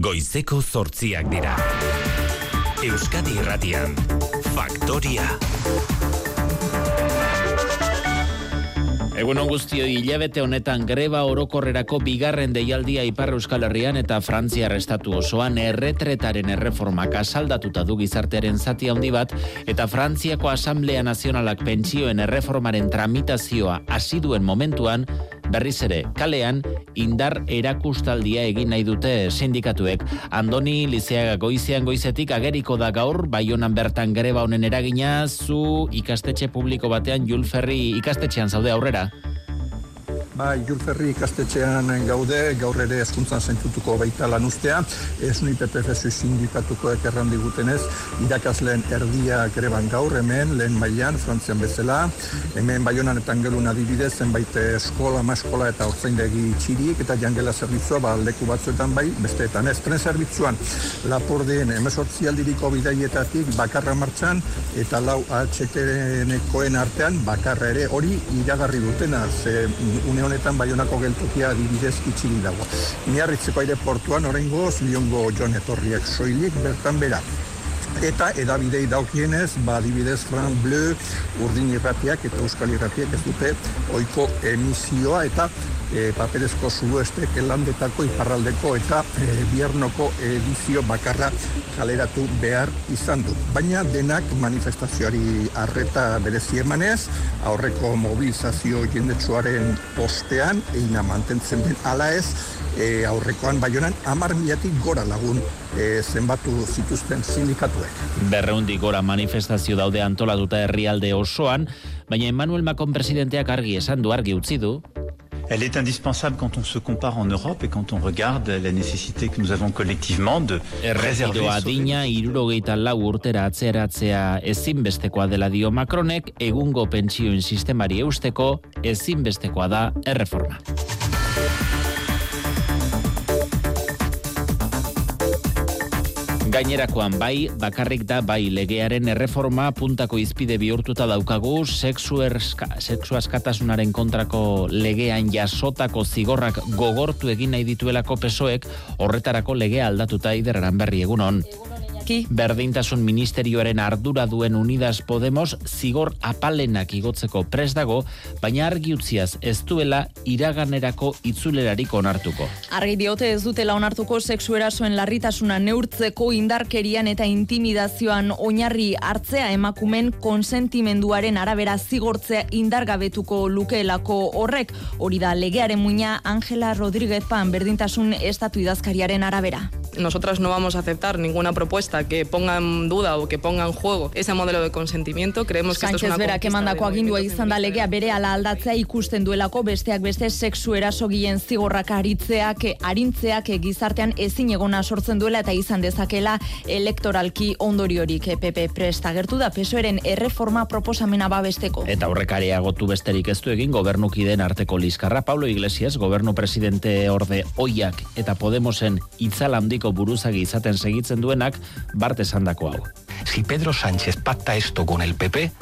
Goizeko zortziak dira. Euskadi irratian, Faktoria. Egun on guztio hilabete honetan greba orokorrerako bigarren deialdia Ipar Euskal Herrian eta Frantzia estatu osoan erretretaren erreformak asaldatuta du gizartearen zati handi bat eta Frantziako Asamblea Nazionalak pentsioen erreformaren tramitazioa hasi duen momentuan berriz ere kalean indar erakustaldia egin nahi dute sindikatuek. Andoni Lizeaga goizean goizetik ageriko da gaur, baionan bertan greba honen eragina, zu ikastetxe publiko batean Julferri ikastetxean zaude aurrera. Yeah. Ba, Julferri ikastetxean gaude, gaur ere eskuntzan zentutuko baita lan ustea, ez nui PPFSU sindikatuko ekerran digutenez, irakasleen erdia greban gaur, hemen, lehen mailan, frantzian bezala, hemen baionan eta angelun adibidez, zenbait eskola, ma eskola eta ortzaindegi txirik, eta jangela zerbitzua, ba, leku batzuetan bai, besteetan ez, tren zerbitzuan, lapordeen emesortzi aldiriko bidaietatik bakarra martxan, eta lau HTN-ekoen artean bakarra ere. Hori iragarri dutena, ze une honetan baionako geltokia adibidez itxili dago. Miarritzeko aireportuan oraingoz liongo joan etorriak soilik bertan bera. Eta edabidei daukienez, ba, adibidez Fran Bleu, urdin irratiak eta euskal irratiak ez dute oiko emisioa eta e, paperezko zuestek landetako iparraldeko eta e, biernoko edizio bakarra kaleratu behar izan du. Baina denak manifestazioari arreta berezi emanez, aurreko mobilizazio jendetsuaren postean, eina mantentzen den ala ez, e, aurrekoan baionan amar milatik gora lagun e, zenbatu zituzten sindikatuek. Berreundi gora manifestazio daude antolatuta herrialde osoan, baina Emmanuel Macron presidenteak argi esan du argi utzi du, Elle est indispensable quand on se compare en Europe et quand on regarde la nécessité que nous avons collectivement de réserver adina irurogeita lau urtera atzeratzea ezinbestekoa dela dio Macronek egungo pentsioen sistemari eusteko ezinbestekoa da erreforma. Gainerakoan bai, bakarrik da bai legearen erreforma puntako izpide bihurtuta daukagu sexu, erska, sexu askatasunaren kontrako legean jasotako zigorrak gogortu egin nahi dituelako pesoek horretarako legea aldatuta iderran berri egunon. Berdintasun ministerioaren ardura duen Unidas Podemos zigor apalenak igotzeko pres dago, baina argi utziaz ez duela iraganerako itzulerarik onartuko. Argi diote ez dutela onartuko sexu erasoen larritasuna neurtzeko indarkerian eta intimidazioan oinarri hartzea emakumen konsentimenduaren arabera zigortzea indargabetuko lukeelako horrek, hori da legearen muina Angela Rodríguez Pan berdintasun estatu idazkariaren arabera. Nosotras no vamos a aceptar ninguna propuesta que ponga en duda o que ponga en juego ese modelo de consentimiento. Creemos que Sánchez esto es una berak emandako agindua izan da legea bere ala aldatzea ikusten duelako besteak beste sexu erasogien zigorrak aritzeak, arintzeak gizartean ezin egona sortzen duela eta izan dezakela elektoralki ondoriorik PP presta gertu da pesoeren erreforma proposamena babesteko. Eta horrekaria gotu besterik ez du egin gobernukideen arteko liskarra Pablo Iglesias, gobernu presidente orde oiak eta Podemosen itzal handiko buruzagi izaten segitzen duenak bart esandako hau. Si Pedro Sánchez pacta esto con el PP,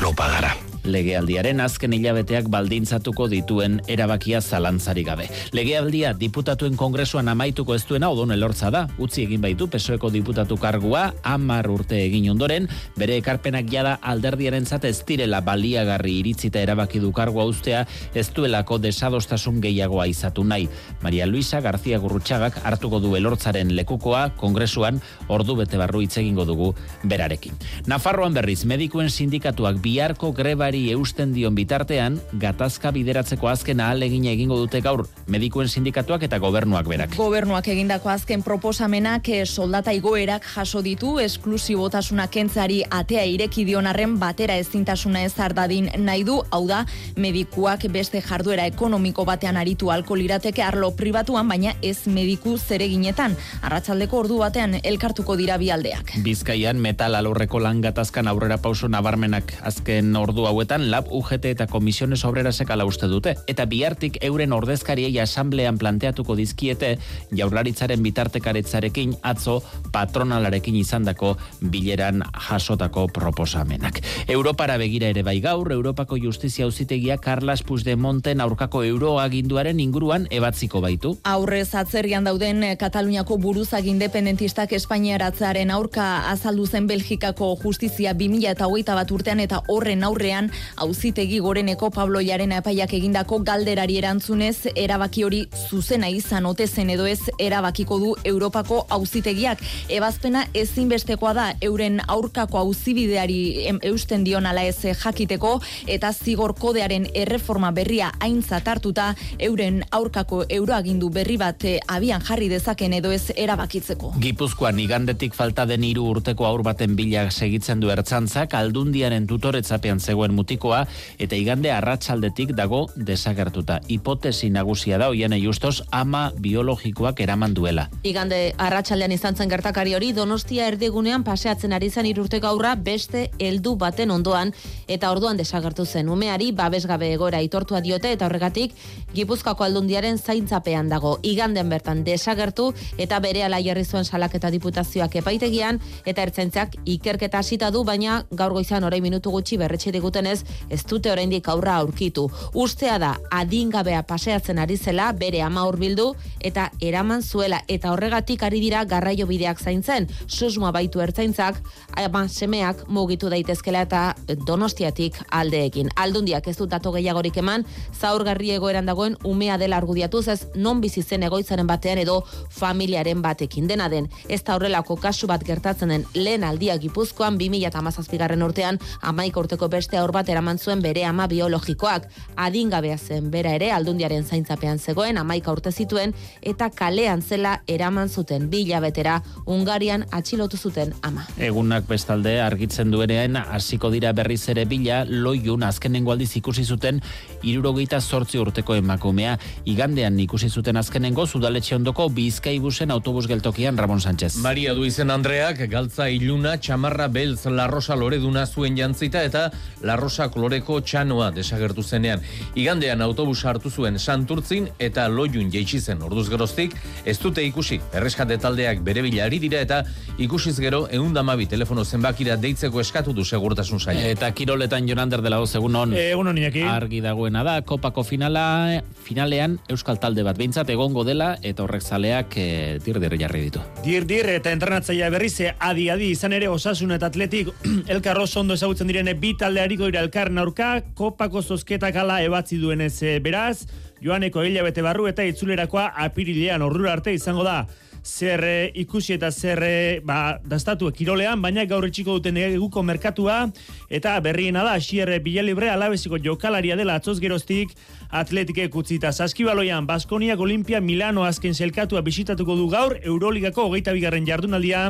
lo pagará. Legealdiaren azken hilabeteak baldintzatuko dituen erabakia zalantzari gabe. Legealdia diputatuen kongresuan amaituko ez duena odon elortza da. Utzi egin baitu pesoeko diputatu kargua amar urte egin ondoren, bere ekarpenak jada alderdiaren ez direla baliagarri iritzita erabaki du kargua ustea ez duelako desadostasun gehiagoa izatu nahi. Maria Luisa García Gurrutxagak hartuko du elortzaren lekukoa kongresuan ordu bete barru hitz egingo dugu berarekin. Nafarroan berriz medikuen sindikatuak biharko grebari eusten dion bitartean, gatazka bideratzeko azken ahalegina egingo dute gaur medikuen sindikatuak eta gobernuak berak. Gobernuak egindako azken proposamenak eh, soldata igoerak jaso ditu esklusibotasuna kentzari atea ireki dion arren batera ezintasuna ez ardadin nahi du, hau da, medikuak beste jarduera ekonomiko batean aritu alko lirateke arlo pribatuan, baina ez mediku zereginetan. Arratsaldeko ordu batean elkartuko dira bi aldeak. Bizkaian metal alorreko lan gatazkan aurrera pauso nabarmenak azken ordu hauetan lab UGT eta komisiones obrerasek ala uste dute. Eta bihartik euren ordezkariei asamblean planteatuko dizkiete jaurlaritzaren bitartekaretzarekin atzo patronalarekin izandako bileran jasotako proposamenak. Europara begira ere bai gaur, Europako Justizia Auzitegia Carlas Puigdemonten aurkako euroaginduaren inguruan ebatziko baitu. Aurrez atzerrian dauden eh, Kataluniako buruzag independentistak Espainiaratzearen aurka azaldu zen Belgikako justizia 2000 eta hogeita bat urtean eta horren aurrean auzitegi goreneko Pablo Jarena epaiak egindako galderari erantzunez erabaki hori zuzena izan ote zen edo ez erabakiko du Europako auzitegiak. Ebazpena ezinbestekoa da euren aurkako auzibideari eusten dion ala ez jakiteko eta zigor kodearen erreforma berria aintzat hartuta euren aurkako euroagindu berri bat eh, abian jarri dezaken edo ez erabakitzeko. Gipuzkoan igandetik falta den hiru urteko aur baten bila segitzen du ertzantzak aldundiaren tutoretzapean zegoen mutikoa eta igande arratsaldetik dago desagertuta. Hipotesi nagusia da hoian justos ama biologikoak eraman duela. Igande arratsaldean izan zen gertakari hori Donostia erdigunean paseatzen ari zen irurteko aurra beste heldu baten ondoan eta orduan desagertu zen umeari babesgabe egoera aitortua diote eta horregatik Gipuzkoako aldundiaren zaintzapean dago. Iganden bertan desagertu eta berehala jarri zuen salaketa diputazioak epaitegian eta ertzaintzak ikerketa hasita du baina gaur goizan orain minutu gutxi berretxe digutenez ez dute oraindik aurra aurkitu. Ustea da adingabea paseatzen ari zela bere ama hurbildu eta eraman zuela eta horregatik ari dira garraio bideak zaintzen. Susmoa baitu ertzaintzak ama semeak mugitu daitezkela eta donostiatik aldeekin. Aldundiak ez dut dato gehiagorik eman, zaurgarri egoeran dagoen umea dela argudiatuz ez non bizi zen egoitzaren batean edo familiaren batekin dena den. Ez da horrelako kasu bat gertatzen den lehen aldia Gipuzkoan 2017garren urtean amaik urteko beste aur bat eraman zuen bere ama biologikoak. Adingabea zen bera ere aldundiaren zaintzapean zegoen amaika urte zituen eta kalean zela eraman zuten bila betera Ungarian atxilotu zuten ama. Egunak bestalde argitzen duenean hasiko dira berriz ere bila loiun azkenengo aldiz ikusi zuten irurogeita sortzi urteko emakumea. Igandean ikusi zuten azkenengo zudaletxe ondoko bizkaibusen autobus geltokian Ramon Sánchez. Maria du izen Andreak galtza iluna, txamarra beltz larrosa loreduna zuen jantzita eta larrosa koloreko txanoa desagertu zenean. Igandean autobus hartu zuen santurtzin eta loiun jeitsi zen orduz geroztik, ez dute ikusi. Erreskate taldeak bere bila ari dira eta ikusiz gero eundamabi telefono zenbakira deitzeko eskatu du segurtasun saia. Eta kiroletan Jonander dela hoz egun on. Egun hon. Argi dagoena da, kopako finala, finalean Euskal Talde bat behintzat egongo dela eta horrek zaleak e, dirdir jarri ditu. Dir dir eta entrenatzailea berriz eh, adi adi izan ere osasun eta atletik elkarro ondo ezagutzen direne bi talde hariko dira elkarren aurka kopako zozketak ala ebatzi duenez eh, beraz joaneko hilabete barru eta itzulerakoa apirilean ordura arte izango da zer eh, ikusi eta zer eh, ba, dastatu kirolean, baina gaur itxiko duten eguko merkatua, eta berriena da, xierre bilalibre alabeziko jokalaria dela atzoz geroztik, atletike kutzita saskibaloian, Baskoniak Olimpia Milano azken selkatua bisitatuko du gaur, Euroligako hogeita bigarren jardunaldia,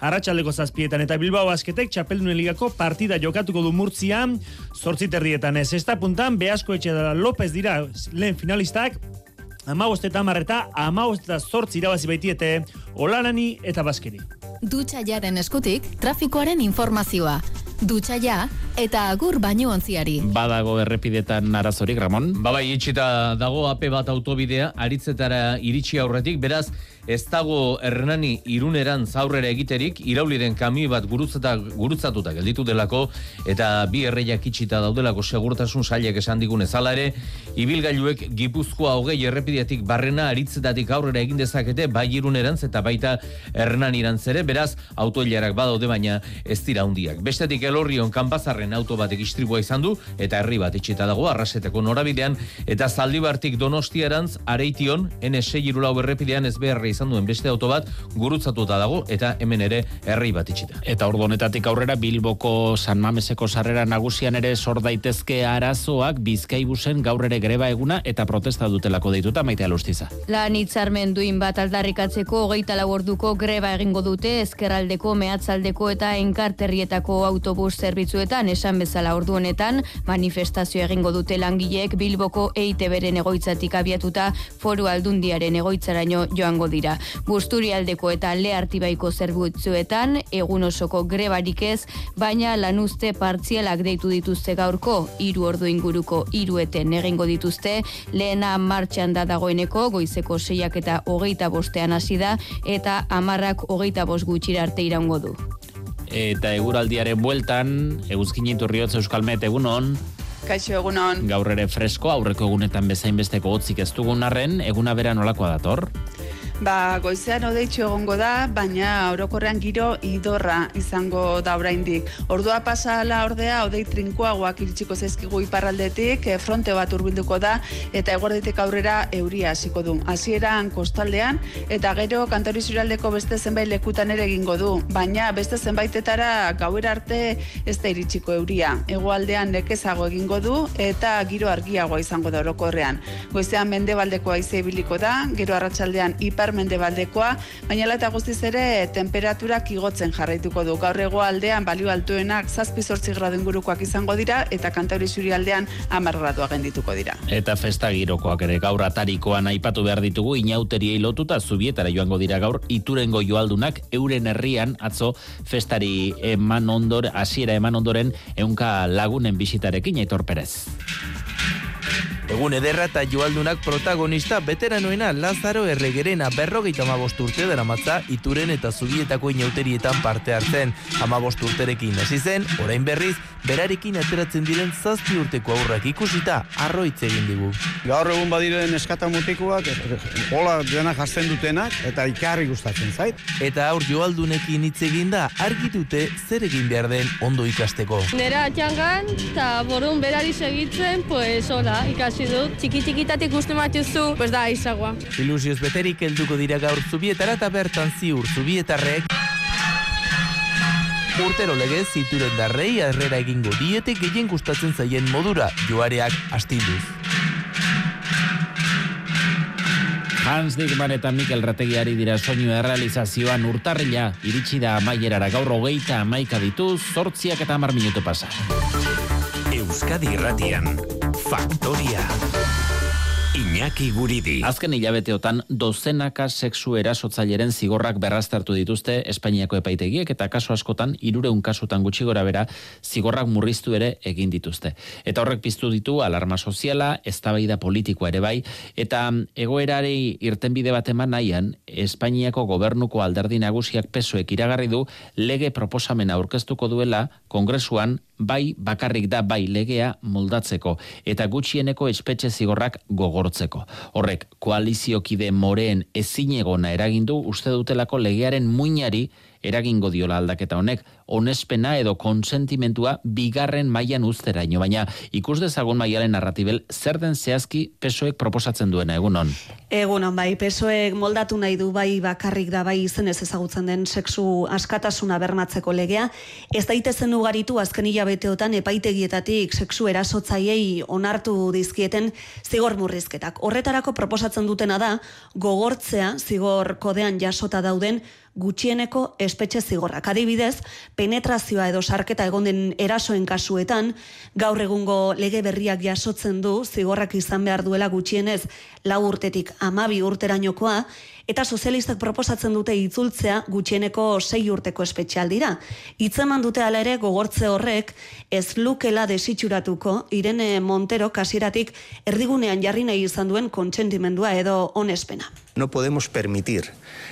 arratsaldeko zazpietan, eta Bilbao basketek txapeldunen ligako partida jokatuko du murtzia, zortziterrietan. Ez, esta puntan, Beasko etxe da López dira lehen finalistak, Amabost eta amarreta, amabost eta zortzi irabazi baitiete, olanani eta baskeri. Dutxa jaren eskutik, trafikoaren informazioa. Dutxa ja, eta agur baino ontziari. Badago errepidetan arazorik, Ramon? Babai, itxita dago ape bat autobidea, aritzetara iritsi aurretik, beraz, ez dago Hernani iruneran zaurrera egiterik, irauliren kami bat gurutzata, gurutzatuta gelditu delako, eta bi erreiak itxita daudelako segurtasun sailek esan digun ezala ere, ibilgailuek gipuzkoa hogei errepideatik barrena aritzetatik aurrera egin dezakete, bai irunerantz eta baita Hernanirantz ere, beraz, autoilarak badaude baina ez dira hundiak. Bestetik elorrion kanpazarren auto batek istribua izan du, eta herri bat itxita dago, arraseteko norabidean, eta zaldibartik donostiarantz, areition, N6 irulau errepidean ez beharra izan duen beste auto bat gurutzatuta dago eta hemen ere herri bat itxita. Eta ordu honetatik aurrera Bilboko San Mameseko sarrera nagusian ere sor daitezke arazoak Bizkaibusen gaur ere greba eguna eta protesta dutelako deituta maite alustiza. Lan hitzarmen duin bat aldarrikatzeko hogeita lau orduko greba egingo dute ezkerraldeko, mehatzaldeko eta enkarterrietako autobus autobus zerbitzuetan esan bezala ordu honetan manifestazio egingo dute langileek Bilboko EITBren egoitzatik abiatuta foru aldundiaren egoitzaraino joango dira. Busturialdeko eta Leartibaiko zerbitzuetan egun osoko grebarik ez, baina lanuzte partzialak deitu dituzte gaurko hiru ordu inguruko hirueten egingo dituzte, lehena martxan da dagoeneko goizeko seiak eta hogeita bostean hasi da eta amarrak hogeita bost gutxira arte iraungo du. Eta eguraldiaren bueltan, eguzkin iturriotz euskalmet egunon, Kaixo egunon. gaur ere fresko, aurreko egunetan bezain besteko hotzik ez dugun arren, eguna bera nolakoa dator? Ba, goizean odeitxo egongo da, baina orokorrean giro idorra izango da oraindik. Ordua pasala ordea, odei trinkoagoak iritsiko zaizkigu iparraldetik, eh, fronte bat urbilduko da, eta eguerdetik aurrera euria hasiko du. Hasieran kostaldean, eta gero kantori zuraldeko beste zenbait lekutan ere egingo du. Baina beste zenbaitetara gauera arte ez da iritsiko euria. Hegoaldean nekezago egingo du, eta giro argiagoa izango da orokorrean. Goizean mendebaldekoa ize ibiliko da, gero arratsaldean ipar mendebaldekoa, baina eta guztiz ere temperaturak igotzen jarraituko du. Gaur hegoaldean balio altuenak 7-8 gradu ingurukoak izango dira eta kantauri aldean 10 graduak gendituko dira. Eta festa girokoak ere gaur atarikoan aipatu behar ditugu inauteriei lotuta zubietara joango dira gaur iturengo joaldunak euren herrian atzo festari eman ondor, hasiera eman ondoren eunka lagunen bisitarekin aitor perez. Egun ederra eta joaldunak protagonista veteranoena Lazaro Erregerena berrogeita amabost urte dara matza ituren eta zubietako inauterietan parte hartzen. Amabost urterekin hasi zen, orain berriz, berarekin ateratzen diren zazpi urteko aurrak ikusita arroitz egin digu. Gaur egun badiren eskata mutikuak, hola dena jasten dutenak, eta ikarri gustatzen zait. Eta aur joaldunekin hitz eginda argitute zer egin behar den ondo ikasteko. Nera atxangan, eta borun berari segitzen, pues hola, ikasi dut. Txiki txikitatik gustu matuzu, pues da, izagoa. Ilusioz beterik helduko dira gaur zubietara eta bertan ziur zubietarrek urtero legez zituren darrei arrera egingo diete gehien gustatzen zaien modura joareak astinduz. Hans Dickman eta Mikel Rategiari dira soinu errealizazioan urtarrila iritsi da amaierara gaur hogeita amaika ditu, zortziak eta amar minutu pasa. Euskadi Irratian, Faktoria. Iñaki Guridi. Azken hilabeteotan dozenaka sexu erasotzaileren zigorrak berraztertu dituzte Espainiako epaitegiek eta kaso askotan irureun kasutan gutxi gora bera zigorrak murriztu ere egin dituzte. Eta horrek piztu ditu alarma soziala, eztabaida politikoa ere bai, eta egoerari irtenbide bat eman nahian, Espainiako gobernuko alderdi nagusiak pesoek iragarri du lege proposamena aurkeztuko duela kongresuan bai bakarrik da bai legea moldatzeko eta gutxieneko espetxe zigorrak gogortzeko. Horrek koaliziokide moreen ezinegona eragindu uste dutelako legearen muinari eragingo diola aldaketa honek, onespena edo konsentimentua bigarren mailan uzteraino, baina ikus dezagun maialen narratibel zer den zehazki pesoek proposatzen duena egunon. Egunon bai, pesoek moldatu nahi du bai bakarrik da bai izenez ezagutzen den sexu askatasuna bermatzeko legea, ez daitezen ugaritu azken hilabeteotan epaitegietatik sexu erasotzaiei onartu dizkieten zigor murrizketak. Horretarako proposatzen dutena da, gogortzea zigor kodean jasota dauden gutxieneko espetxe zigorrak. Adibidez, penetrazioa edo sarketa egon den erasoen kasuetan, gaur egungo lege berriak jasotzen du zigorrak izan behar duela gutxienez lau urtetik amabi urterainokoa, eta sozialistak proposatzen dute itzultzea gutxieneko sei urteko espetxaldira. Itzeman dute ala ere gogortze horrek ez lukela desitxuratuko Irene Montero kasiratik erdigunean jarri nahi izan duen kontsentimendua edo onespena. No podemos permitir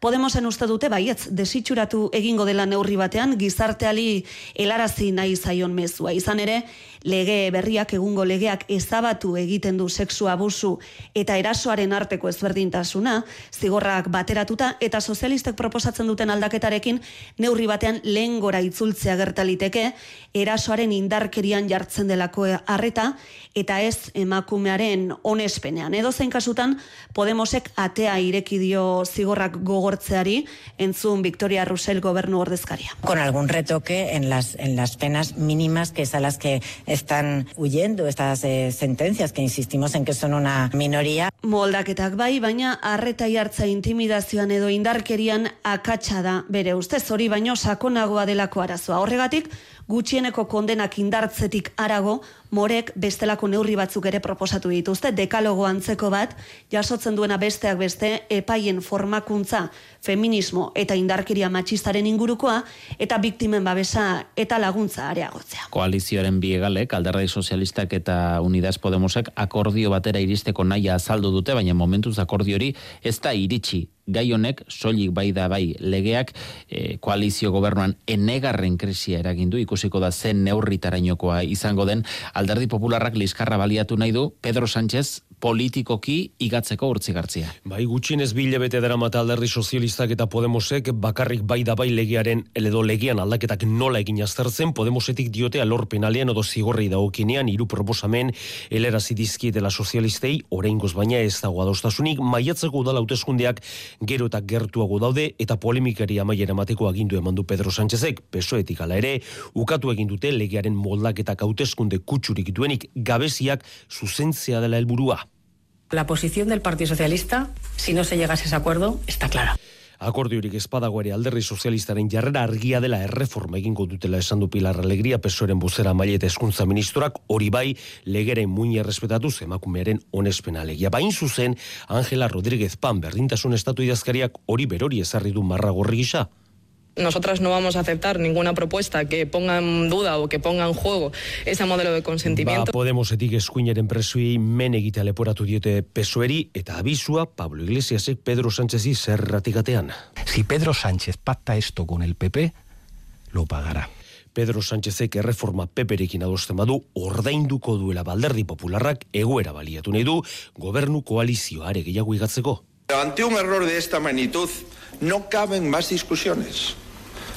Podemosen uste dute baietz desitxuratu egingo dela neurri batean gizarteali helarazi nahi zaion mezua. Izan ere, lege berriak egungo legeak ezabatu egiten du sexu abusu eta erasoaren arteko ezberdintasuna zigorrak bateratuta eta sozialistek proposatzen duten aldaketarekin neurri batean lehen gora itzultzea gertaliteke, erasoaren indarkerian jartzen delako harreta eta ez emakumearen onespenean. Edo zein kasutan, Podemosek atea ireki dio zigorrak gogortzeari, entzun Victoria Russell gobernu ordezkaria. Con algún retoque en las, en las penas mínimas, que es a las que están huyendo estas eh, sentencias, que insistimos en que son una minoría. Moldaketak bai, baina arreta jartza intimidazioan edo indarkerian akatsa da bere ustez hori baino sakonagoa delako arazoa. Horregatik, gutxieneko kondenak indartzetik arago, morek bestelako neurri batzuk ere proposatu dituzte, dekalogo antzeko bat, jasotzen duena besteak beste, epaien formakuntza, feminismo eta indarkeria matxistaren ingurukoa, eta biktimen babesa eta laguntza areagotzea. Koalizioaren biegalek, alderrai sozialistak eta Unidas Podemosek akordio batera iristeko naia azaldu dute, baina momentuz akordiori ez da iritsi gai honek soilik bai da bai legeak e, koalizio gobernuan enegarren krisia eragindu ikusiko da zen neurritarainokoa izango den alderdi popularrak liskarra baliatu nahi du Pedro Sánchez politikoki igatzeko urtzigartzia. Bai, gutxienez bilebete dara mata alderdi sozialistak eta Podemosek bakarrik bai da bai legiaren edo legian aldaketak nola egin aztertzen, Podemosetik diote alor penalean odo zigorrei dagokinean hiru proposamen elerazi dela sozialistei, oraingoz baina ez dago adostasunik, maiatzeko udala hauteskundeak gero eta gertuago daude eta polemikari amaiera emateko agindu emandu Pedro Sánchezek, pesoetik ala ere, ukatu egin dute legearen moldaketak hauteskunde kutsurik duenik gabeziak zuzentzea dela helburua. La posición del Partido Socialista, si no se llega a ese acuerdo, está clara. Akordiorik espadago ere alderri sozialistaren jarrera argia dela erreforma egingo dutela esan du Pilar Alegria pesoren buzera maile eta eskuntza ministroak hori bai legeren muina respetatu emakumearen onespena alegia. Bain zuzen, Angela Rodríguez Pan berdintasun estatu idazkariak hori berori ezarri du marra gorri gisa. Nosotras no vamos a aceptar ninguna propuesta que ponga en duda o que ponga en juego ese modelo de consentimiento. Ba, Podemosetik eskuineren presuei men egitea leporatu diote pesoeri eta abisua Pablo Iglesiasek Pedro Sánchezi zerratikatean. Si Pedro Sánchez pacta esto con el PP, lo pagará. Pedro Sánchezek erreforma peperekin adosten badu ordainduko duela balderdi popularrak egoera baliatu nahi du gobernu koalizioare gehiago igatzeko. Ante un error de esta magnitud no caben más discusiones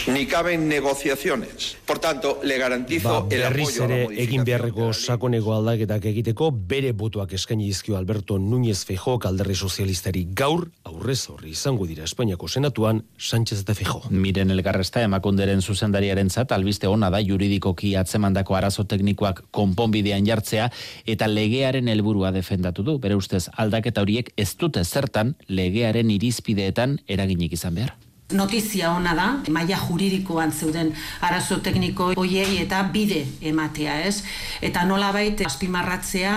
ni caben negociaciones. Por tanto, le garantizo ba, el apoyo ere egin beharreko sakonego aldaketak egiteko bere botuak eskaini dizkio Alberto Núñez Feijóo alderri sozialistari gaur aurrez horri izango dira Espainiako senatuan Sánchez de Feijóo. Miren elgarresta emakunderen zuzendariarentzat albiste ona da juridikoki atzemandako arazo teknikoak konponbidean jartzea eta legearen helburua defendatu du. Bere ustez aldaketa horiek ez dute zertan legearen irizpideetan eraginik izan behar notizia ona da, maila juridikoan zeuden arazo tekniko hoiei eta bide ematea, ez? Eta nolabait azpimarratzea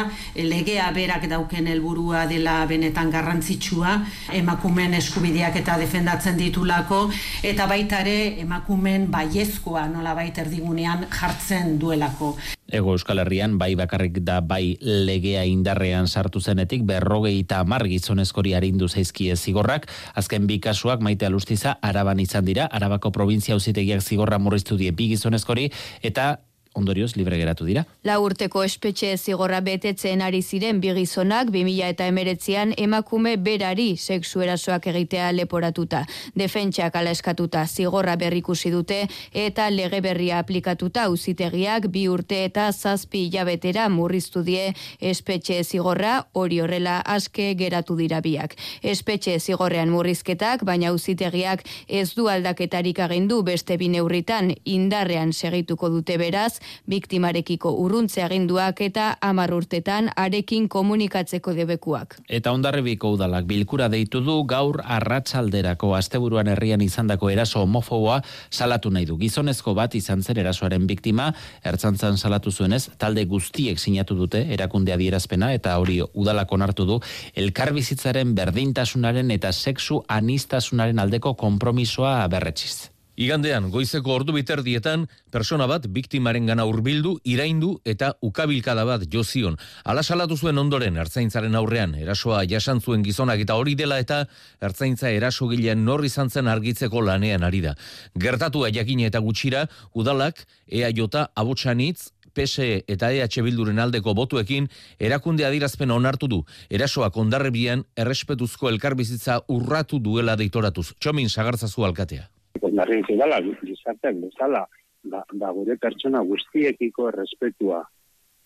legea berak dauken helburua dela benetan garrantzitsua, emakumen eskubideak eta defendatzen ditulako eta baita ere emakumen baiezkoa nolabait erdigunean jartzen duelako. Ego Euskal Herrian bai bakarrik da bai legea indarrean sartu zenetik berrogei eta amar gizonezkori harindu zaizkie zigorrak, azken bi kasuak maite alustiza araban izan dira, arabako provintzia ausitegiak zigorra murriztu die bi gizonezkori, eta ondorioz libre geratu dira. La urteko espetxe zigorra betetzen ari ziren bigizonak 2000 eta emeretzean emakume berari sexu erasoak egitea leporatuta. Defentsak ala eskatuta zigorra berrikusi dute eta lege berria aplikatuta uzitegiak bi urte eta zazpi jabetera murriztu die espetxe zigorra hori horrela aske geratu dira biak. Espetxe zigorrean murrizketak, baina uzitegiak ez du aldaketarik agindu beste bineurritan indarrean segituko dute beraz, biktimarekiko urruntze aginduak eta hamar urtetan arekin komunikatzeko debekuak. Eta ondarribiko udalak bilkura deitu du gaur arratsalderako asteburuan herrian izandako eraso homofoboa salatu nahi du. Gizonezko bat izan zen erasoaren biktima, ertzantzan salatu zuenez, talde guztiek sinatu dute erakunde adierazpena eta hori udalak onartu du elkarbizitzaren berdintasunaren eta sexu anistasunaren aldeko konpromisoa berretxiz. Igandean, goizeko ordu biterdietan, persona bat biktimaren gana urbildu, iraindu eta ukabilkada bat jozion. Ala salatu zuen ondoren, ertzaintzaren aurrean, erasoa jasan zuen gizonak eta hori dela eta ertzaintza eraso gilean norri zantzen argitzeko lanean ari da. Gertatu jakin eta gutxira, udalak, ea jota abotsanitz, PSE eta EH Bilduren aldeko botuekin erakunde adirazpen onartu du. Erasoak ondarrebian errespetuzko elkarbizitza urratu duela deitoratuz. Txomin sagartzazu alkatea. Ondarribiko dala, gizarteak bezala, da, da gure pertsona guztiekiko errespetua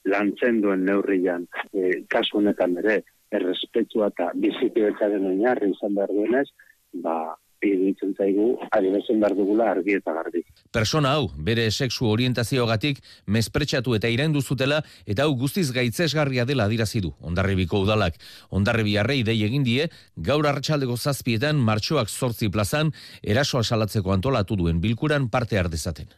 lantzen duen neurrian, e, kasu honetan ere, errespetua eta bizikidetzaren oinarri izan behar duenez, ba, iruditzen zaigu, adibezen behar dugula argi eta garbi. Persona hau, bere sexu orientazioagatik mespretsatu eta iraindu zutela eta hau guztiz gaitzesgarria dela adirazi du. Ondarribiko udalak, Ondarribi arrei dei egin die, gaur arratsaldeko zazpietan martxoak zortzi plazan erasoa salatzeko antolatu duen bilkuran parte ardezaten.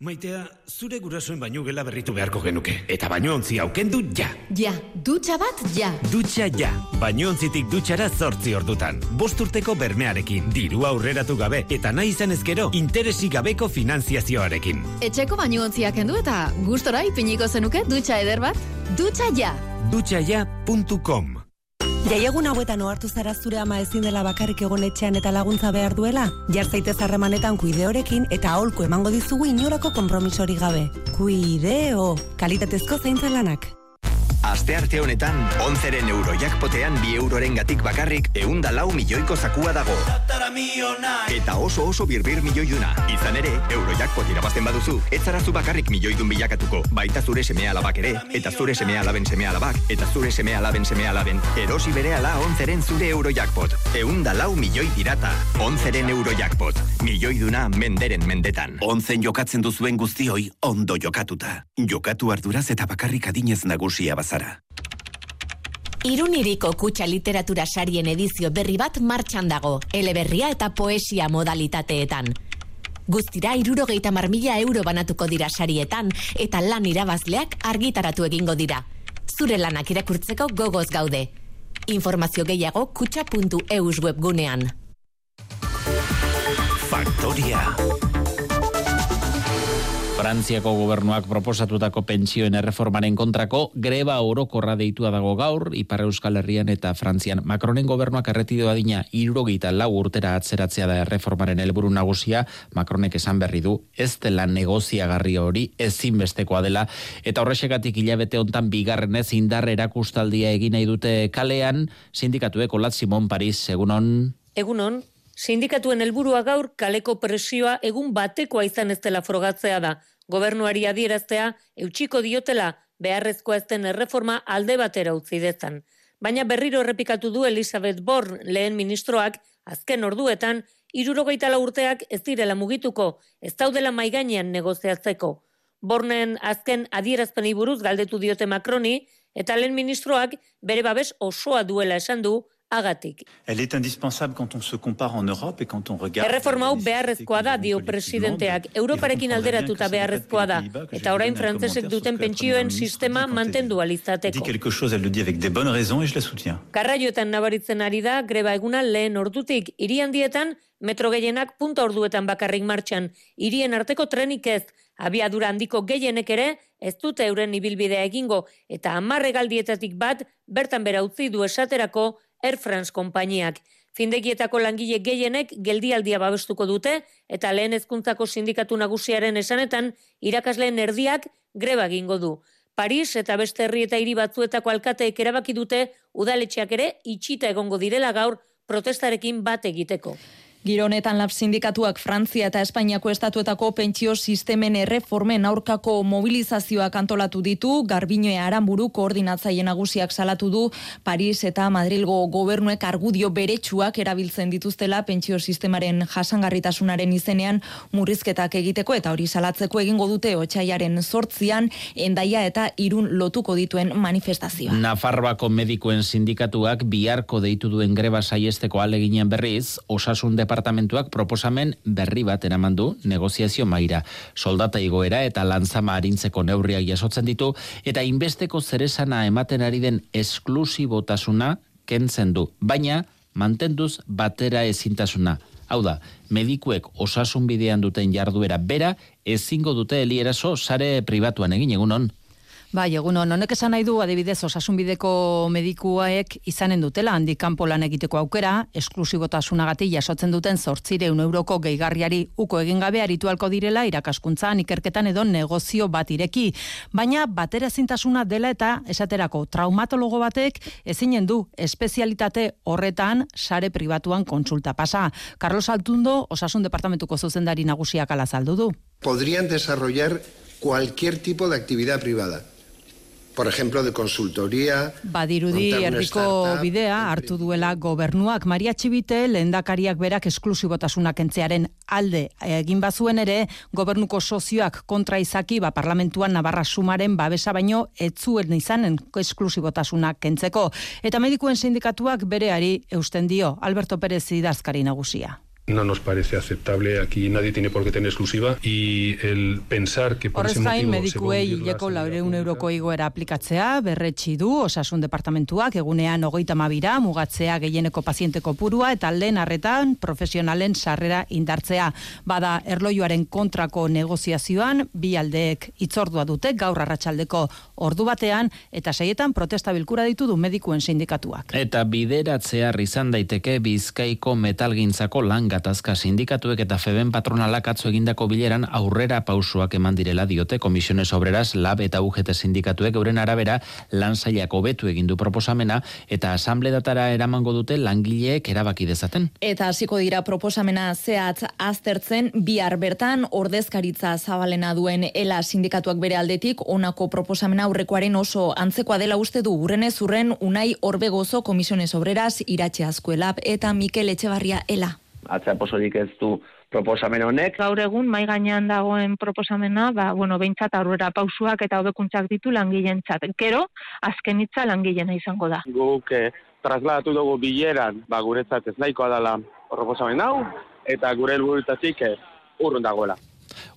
Maitea, zure gurasoen baino gela berritu beharko genuke. Eta baino ontzi aukendu ja. Ja, dutxa bat, ja. Dutxa ja. Baino ontzitik dutxara zortzi ordutan. Bost urteko bermearekin, diru aurreratu gabe, eta nahi izan ezkero, interesi gabeko finanziazioarekin. Etxeko baino ontziak endu eta gustora ipiniko zenuke dutxa eder bat? Dutxa ja. Dutxaia.com Jaiegun hauetan ohartu zara zure ama ezin dela bakarrik egon etxean eta laguntza behar duela? Jar zaitez harremanetan kuideorekin eta aholku emango dizugu inolako konpromisori gabe. Kuideo, kalitatezko zaintza lanak. Aste arte honetan, onzeren eurojakpotean bi euroren gatik bakarrik eunda lau milioiko zakua dago. Eta oso oso birbir milioiuna. Izan ere, eurojakpot irabazten baduzu, ez zarazu bakarrik milioidun bilakatuko, baita zure seme alabak ere, eta zure seme alaben seme alabak, eta zure seme alaben seme alaben. Erosi bere ala onzeren zure eurojakpot. Eunda lau milioi dirata. Onzeren eurojakpot. Milioiduna menderen mendetan. Onzen jokatzen duzuen guztioi ondo jokatuta. Jokatu arduraz eta bakarrik adinez nagusia bazara. Iruniriko kutsa literatura sarien edizio berri bat martxan dago, eleberria eta poesia modalitateetan. Guztira irurogeita marmila euro banatuko dira sarietan, eta lan irabazleak argitaratu egingo dira. Zure lanak irakurtzeko gogoz gaude. Informazio gehiago kutsa.eus webgunean. Faktoria. Frantziako gobernuak proposatutako pentsioen erreformaren kontrako greba orokorra deitua dago gaur, Ipar Euskal Herrian eta Frantzian. Macronen gobernuak erretido adina irurogeita lau urtera atzeratzea da erreformaren helburu nagusia, Macronek esan berri du, ez dela negoziagarri hori ezinbestekoa dela, eta horrexegatik hilabete hontan bigarrenez indar erakustaldia egin nahi dute kalean, sindikatueko Lat Simon Paris, egunon... Egunon, sindikatuen helburua gaur kaleko presioa egun batekoa izan ez dela frogatzea da. Gobernuari adieraztea eutxiko diotela beharrezkoa ez den erreforma alde batera utzi dezan. Baina berriro errepikatu du Elizabeth Born lehen ministroak azken orduetan irurogeita urteak ez direla mugituko, ez daudela maiganean negoziatzeko. Bornen azken adierazpenei buruz galdetu diote Macroni, eta lehen ministroak bere babes osoa duela esan du agatik. Elle est indispensable quand on se compare en Europe et quand on regarde Erreforma hau beharrezkoa da dio presidenteak. Europarekin alderatuta beharrezkoa da eta orain frantsesek duten pentsioen sistema mantendu dit alizateko. quelque chose, elle le dit avec des bonnes raisons et je la soutiens. Karraioetan nabaritzen ari da greba eguna lehen ordutik hiri handietan metro gehienak punta orduetan bakarrik martxan. Hirien arteko trenik ez, abiadura handiko gehienek ere ez dute euren ibilbidea egingo eta amarregaldietatik bat bertan bera utzi du esaterako Air France konpainiak. Findegietako langile gehienek geldialdia babestuko dute eta lehen hezkuntzako sindikatu nagusiaren esanetan irakasleen erdiak greba egingo du. Paris eta beste herri eta hiri batzuetako alkateek erabaki dute udaletxeak ere itxita egongo direla gaur protestarekin bat egiteko. Giro honetan lab sindikatuak Frantzia eta Espainiako estatuetako pentsio sistemen erreformen aurkako mobilizazioak antolatu ditu, Garbinoe Aramburu koordinatzaile nagusiak salatu du Paris eta Madrilgo gobernuek argudio beretsuak erabiltzen dituztela pentsio sistemaren jasangarritasunaren izenean murrizketak egiteko eta hori salatzeko egingo dute otsaiaren sortzian endaia eta irun lotuko dituen manifestazioa. Nafarroako medikuen sindikatuak biharko deitu duen greba saiesteko aleginen berriz, osasun departamentuak proposamen berri bat eraman du negoziazio maira. Soldata igoera eta lanzama arintzeko neurriak jasotzen ditu eta inbesteko zeresana ematen ari den esklusibotasuna kentzen du. Baina mantenduz batera ezintasuna. Hau da, medikuek osasun bidean duten jarduera bera ezingo dute helieraso sare pribatuan egin egunon. Bai, egun honek esan nahi du, adibidez, osasunbideko medikuaek izanen dutela, handi kanpo lan egiteko aukera, esklusibotasunagatik jasotzen duten zortzireun euroko gehigarriari uko egin gabe aritualko direla irakaskuntzan, ikerketan edo negozio bat ireki. Baina batera zintasuna dela eta esaterako traumatologo batek ezinen du espezialitate horretan sare pribatuan kontsulta pasa. Carlos Altundo, osasun departamentuko zuzendari nagusiak alazaldu du. Podrían desarrollar cualquier tipo de actividad privada por ejemplo, de consultoría. Badirudi erdiko bidea hartu duela gobernuak Maria Txibite lehendakariak berak esklusibotasunak entzearen alde egin bazuen ere gobernuko sozioak kontra izaki ba parlamentuan Navarra Sumaren babesa baino etzuen izanen esklusibotasunak kentzeko eta medikuen sindikatuak bereari eusten dio Alberto Pérez idazkari nagusia. No nos parece aceptable. Aquí nadie tiene por qué tener exclusiva y el pensar que por ese motivo... medikuei hileko laureun euroko igoera aplikatzea, berretsi du, osasun departamentuak, egunean ogeita mabira, mugatzea gehieneko pazienteko purua, eta lehen arretan profesionalen sarrera indartzea. Bada, erloioaren kontrako negoziazioan, bi aldeek itzordua dute, gaur arratsaldeko ordu batean, eta seietan protesta bilkura ditu du medikuen sindikatuak. Eta bideratzea izan daiteke bizkaiko metalgintzako langa gatazka sindikatuek eta feben patronalak atzo egindako bileran aurrera pausuak eman direla diote komisiones obreras lab eta UGT sindikatuek euren arabera lansailak hobetu egin du proposamena eta asambledatara eramango dute langileek erabaki dezaten. Eta hasiko dira proposamena zehatz aztertzen bihar bertan ordezkaritza zabalena duen ela sindikatuak bere aldetik onako proposamena aurrekoaren oso antzekoa dela uste du urrenez urren unai orbegozo komisiones obreras iratxe azkuelab eta Mikel Etxebarria ela atzea posorik ez du proposamen honek. Gaur egun mai gainean dagoen proposamena, ba bueno, beintzat aurrera pausuak eta hobekuntzak ditu langileentzat. Gero azken hitza langileena izango da. Guk eh, trasladatu dugu bileran, ba guretzat ez nahikoa dela proposamen hau eta gure helburutatik eh, urrun dagoela.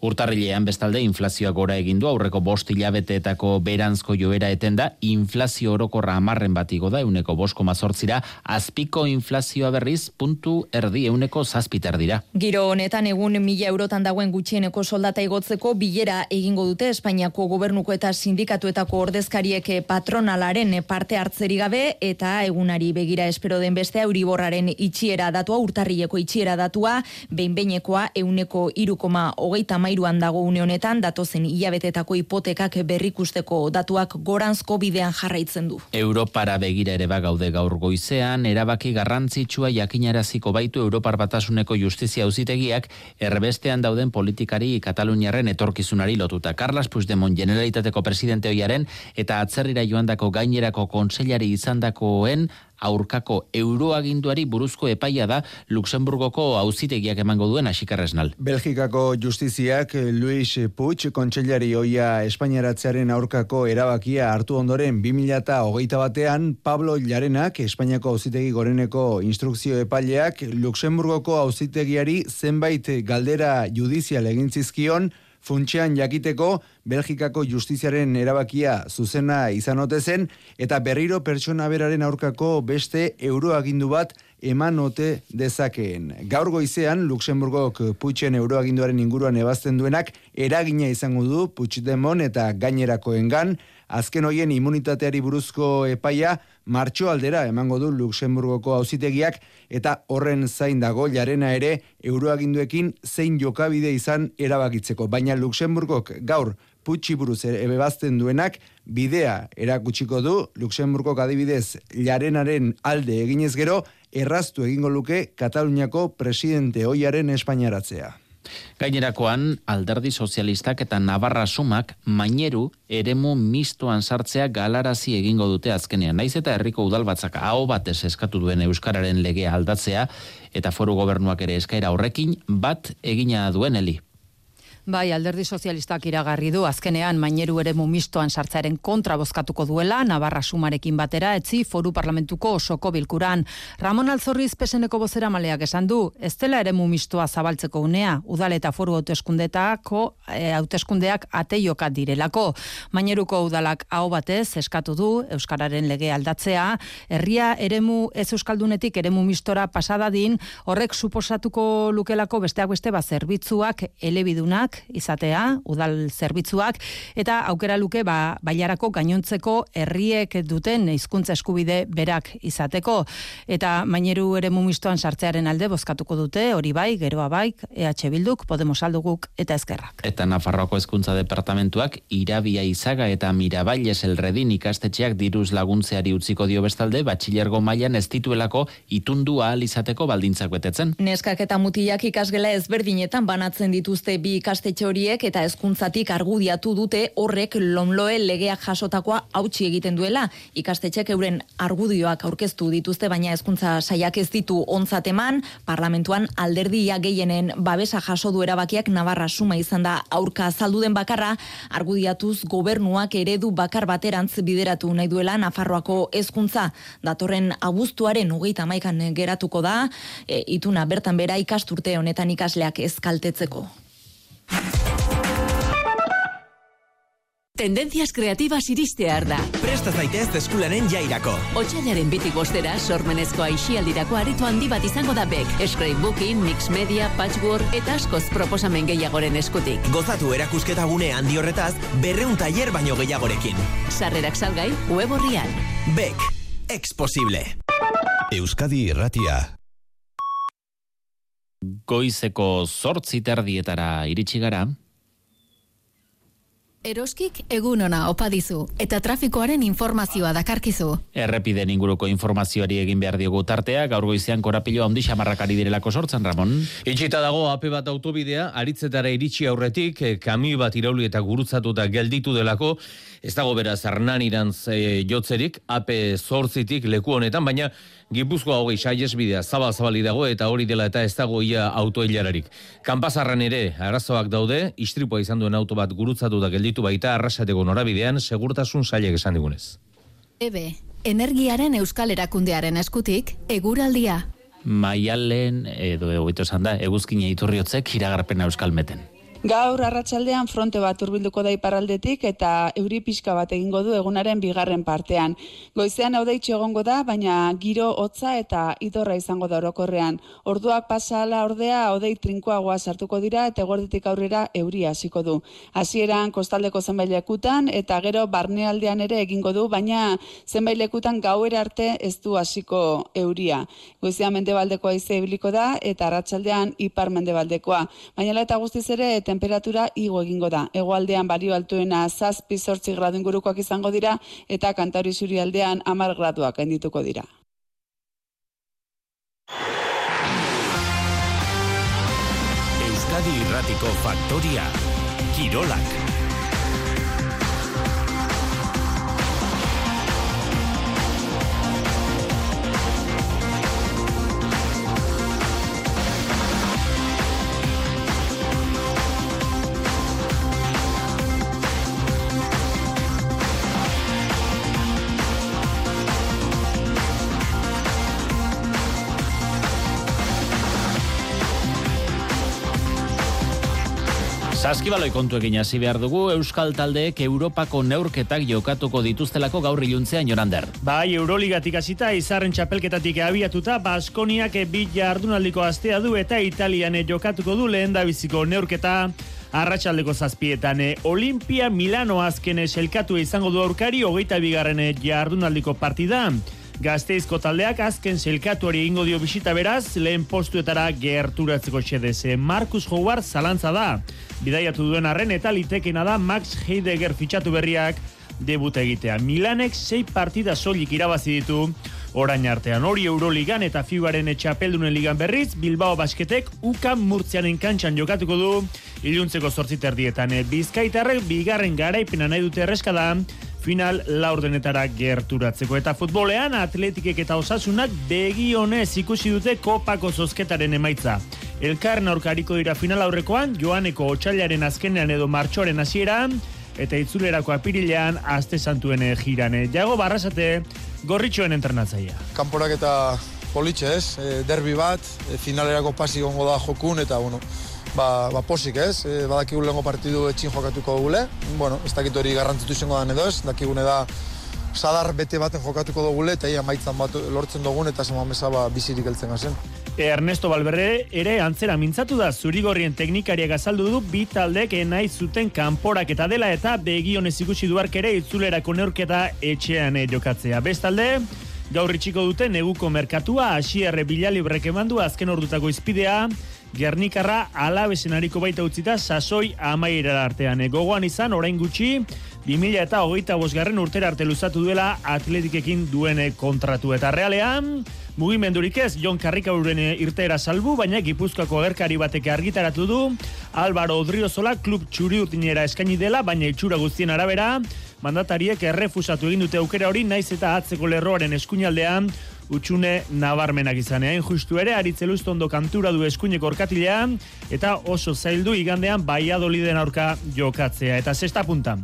Urtarrilean bestalde inflazioa gora egin du aurreko bost hilabeteetako beranzko joera etenda inflazio orokorra amarren bat igo da euneko bosko mazortzira azpiko inflazioa berriz puntu erdi euneko zazpiter dira. Giro honetan egun mila eurotan dagoen gutxieneko soldata igotzeko bilera egingo dute Espainiako gobernuko eta sindikatuetako ordezkariek patronalaren parte hartzeri gabe eta egunari begira espero den beste euriborraren itxiera datua urtarrileko itxiera datua behin behinekoa euneko irukoma hogeita mairuan dago une honetan datozen hilabetetako hipotekak berrikusteko datuak goranzko bidean jarraitzen du. Europara begira ere bagaude gaur goizean, erabaki garrantzitsua jakinaraziko baitu Europar batasuneko justizia auzitegiak erbestean dauden politikari Kataluniarren etorkizunari lotuta. Carlos Puigdemont generalitateko presidente hoiaren eta atzerrira joandako gainerako konseilari izandakoen aurkako euroaginduari buruzko epaia da Luxemburgoko auzitegiak emango duen asikarresnal. Belgikako justiziak Luis Puig kontseilari oia Espainiaratzearen aurkako erabakia hartu ondoren 2008 batean Pablo Llarenak Espainiako auzitegi goreneko instrukzio epaileak Luxemburgoko auzitegiari zenbait galdera judizial egin zizkion funtsean jakiteko Belgikako justiziaren erabakia zuzena izan zen eta berriro pertsona beraren aurkako beste euroagindu bat eman ote dezakeen. Gaur goizean, Luxemburgok putxen euroaginduaren inguruan ebazten duenak eragina izango du Puigdemont eta gainerakoengan, azken hoien immunitateari buruzko epaia martxo aldera emango du Luxemburgoko auzitegiak eta horren zain dago jarena ere euroaginduekin zein jokabide izan erabakitzeko. Baina Luxemburgok gaur putxi buruz ebebazten duenak bidea erakutsiko du Luxemburgok adibidez jarenaren alde eginez gero erraztu egingo luke Kataluniako presidente hoiaren espainaratzea. Gainerakoan, alderdi sozialistak eta Navarra sumak maineru eremu mistoan sartzea galarazi egingo dute azkenean. Naiz eta herriko udalbatzak hau batez eskatu duen Euskararen legea aldatzea eta foru gobernuak ere eskaira horrekin bat egina duen heli. Bai, alderdi sozialistak iragarri du azkenean maineru ere mumistoan sartzaren kontra bozkatuko duela, Navarra sumarekin batera, etzi foru parlamentuko osoko bilkuran. Ramon Alzorriz peseneko bozera maleak esan du, ez dela ere mumistoa zabaltzeko unea, udal eta foru hauteskundetako e, hauteskundeak ateioka direlako. Maineruko udalak hau batez eskatu du, Euskararen lege aldatzea, herria eremu ez Euskaldunetik eremu mistora pasadadin, horrek suposatuko lukelako besteak beste bat zerbitzuak elebidunak zerbitzuak izatea, udal zerbitzuak, eta aukera luke ba, bailarako gainontzeko herriek duten hizkuntza eskubide berak izateko. Eta maineru ere mumistoan sartzearen alde bozkatuko dute, hori bai, geroa bai, EH Bilduk, Podemos Alduguk eta Ezkerrak. Eta Nafarroako hezkuntza departamentuak irabia izaga eta mirabailes elredin ikastetxeak diruz laguntzeari utziko dio bestalde, batxilergo mailan ez dituelako itundua izateko baldintzak betetzen. Neskak eta mutilak ikasgela ezberdinetan banatzen dituzte bi ikastetxe horiek eta hezkuntzatik argudiatu dute horrek lomloe legeak jasotakoa hautsi egiten duela. Ikastetxek euren argudioak aurkeztu dituzte baina hezkuntza saiak ez ditu ontzat eman, parlamentuan alderdia gehienen babesa jaso du erabakiak Navarra suma izan da aurka azaldu den bakarra argudiatuz gobernuak eredu bakar baterantz bideratu nahi duela Nafarroako hezkuntza datorren abuztuaren hogeita maikan geratuko da, e, ituna bertan bera ikasturte honetan ikasleak ezkaltetzeko. Tendencias creativas iristear da. Presta zaitez eskulanen jairako. Otsailaren bitik bostera, sormenezko aixialdirako aritu handi bat izango da bek. Scrapebooking, mix media, patchwork eta askoz proposamen gehiagoren eskutik. Gozatu erakusketa gune handi horretaz, berreun tailer baino gehiagorekin. Sarrerak salgai, web horrian. Bek, exposible. Euskadi Irratia. Goizeko zortzi terdietara iritsi gara, Eroskik egun ona opa dizu eta trafikoaren informazioa dakarkizu. Errepiden inguruko informazioari egin behar diogu tartea, gaur goizean korapilo handi xamarrakari direlako sortzen, Ramon. Itxita dago ape bat autobidea, aritzetara iritsi aurretik, eh, kami bat irauli eta gurutzatu eta gelditu delako, ez dago beraz arnan irantz e, jotzerik, ape zortzitik leku honetan, baina Gipuzkoa hogei saies bidea zabal-zabali dago eta hori dela eta ez dago ia autoilararik. Kanpazarran ere arazoak daude, istripoa izan duen auto bat gurutzatu da gelditu baita arrasateko norabidean segurtasun sailek esan digunez. Ebe, energiaren euskal erakundearen eskutik, eguraldia. Maialen, edo egoito esan da, eguzkine iturriotzek iragarpena euskal meten. Gaur arratsaldean fronte bat hurbilduko da iparraldetik eta euri pixka bat egingo du egunaren bigarren partean. Goizean haudeitxo egongo da, baina giro hotza eta idorra izango da orokorrean. Orduak pasala ordea hodei trinkoagoa sartuko dira eta gorditik aurrera euri hasiko du. Hasieran kostaldeko zenbait lekutan eta gero barnealdean ere egingo du, baina zenbait lekutan gauera arte ez du hasiko euria. Goizean mendebaldeko haize ibiliko da eta arratsaldean ipar mendebaldekoa. Baina eta guztiz ere temperatura igo egingo da. Hegoaldean bario altuena 7-8 gradu ingurukoak izango dira eta Kantauri aldean 10 graduak gaindituko dira. Euskadi Irratiko Faktoria Kirolak Saskibaloi kontu egin hasi behar dugu, Euskal Taldeek Europako neurketak jokatuko dituztelako gaur iluntzean jorander. Bai, Euroligatik hasita izarren txapelketatik abiatuta, Baskoniak bit jardunaldiko astea du eta Italiane jokatuko du lehen da biziko neurketa. Arratxaldeko zazpietan, Olimpia Milano azken selkatu izango du aurkari, hogeita bigarren jardunaldiko partida. Gazteizko taldeak azken selkatuari egingo dio bisita beraz, lehen postuetara gerturatzeko xedez. Markus Howard zalantza da. Bidaiatu duen arren eta litekena da Max Heidegger fitxatu berriak debut egitea. Milanek sei partida soilik irabazi ditu orain artean. Hori Euroligan eta Fibaren etxapeldunen ligan berriz, Bilbao basketek ukan murtzianen kantxan jokatuko du iluntzeko zortziter dietan. Bizkaitarrek bigarren garaipena nahi dute erreskada, final laurdenetara gerturatzeko. Eta futbolean atletikek eta osasunak begionez ikusi dute kopako zozketaren emaitza. Elkarren aurkariko dira final aurrekoan, joaneko otxailaren azkenean edo martxoren hasieran eta itzulerako apirilean aste santuen girane. Jago barrasate, gorritxoen entrenatzaia. Kamporak eta politxe ez, e, derbi bat, e, finalerako pasi gongo da jokun eta bueno, ba, ba posik ez, e, badakigu lehenko partidu etxin jokatuko gule, bueno, ez dakit hori garrantzitu izango da edo ez, dakigune da sadar bete baten jokatuko dugule eta ia maitzan bat lortzen dugun eta zema mesa ba, bizirik eltzen gazen. Ernesto Balberre ere antzera mintzatu da zurigorrien teknikariak azaldu du bi taldek nahi zuten kanporak eta dela eta begionez ikusi duark ere itzulerako neurketa etxean jokatzea. Bestalde, gaur itxiko dute neguko merkatua, asierre bilalibrek emandu azken ordutako izpidea, Gernikarra alabesen hariko baita utzita sasoi amaira artean. E, gogoan izan, orain gutxi, 2000 eta hogeita bosgarren urtera arte luzatu duela atletikekin duene kontratu. Eta realean, mugimendurik ez, Jon Karrikauren irteera salbu, baina Gipuzkoako agerkari batek argitaratu du, Álvaro Odriozola klub txuri utinera eskaini dela, baina itxura guztien arabera, mandatariek errefusatu egin dute aukera hori, naiz eta atzeko lerroaren eskuinaldean, utxune nabarmenak izanean. Justu ere, aritzeluzto ondo kantura du eskuineko orkatilean, eta oso zaildu igandean baiadoliden aurka jokatzea. Eta sexta punta.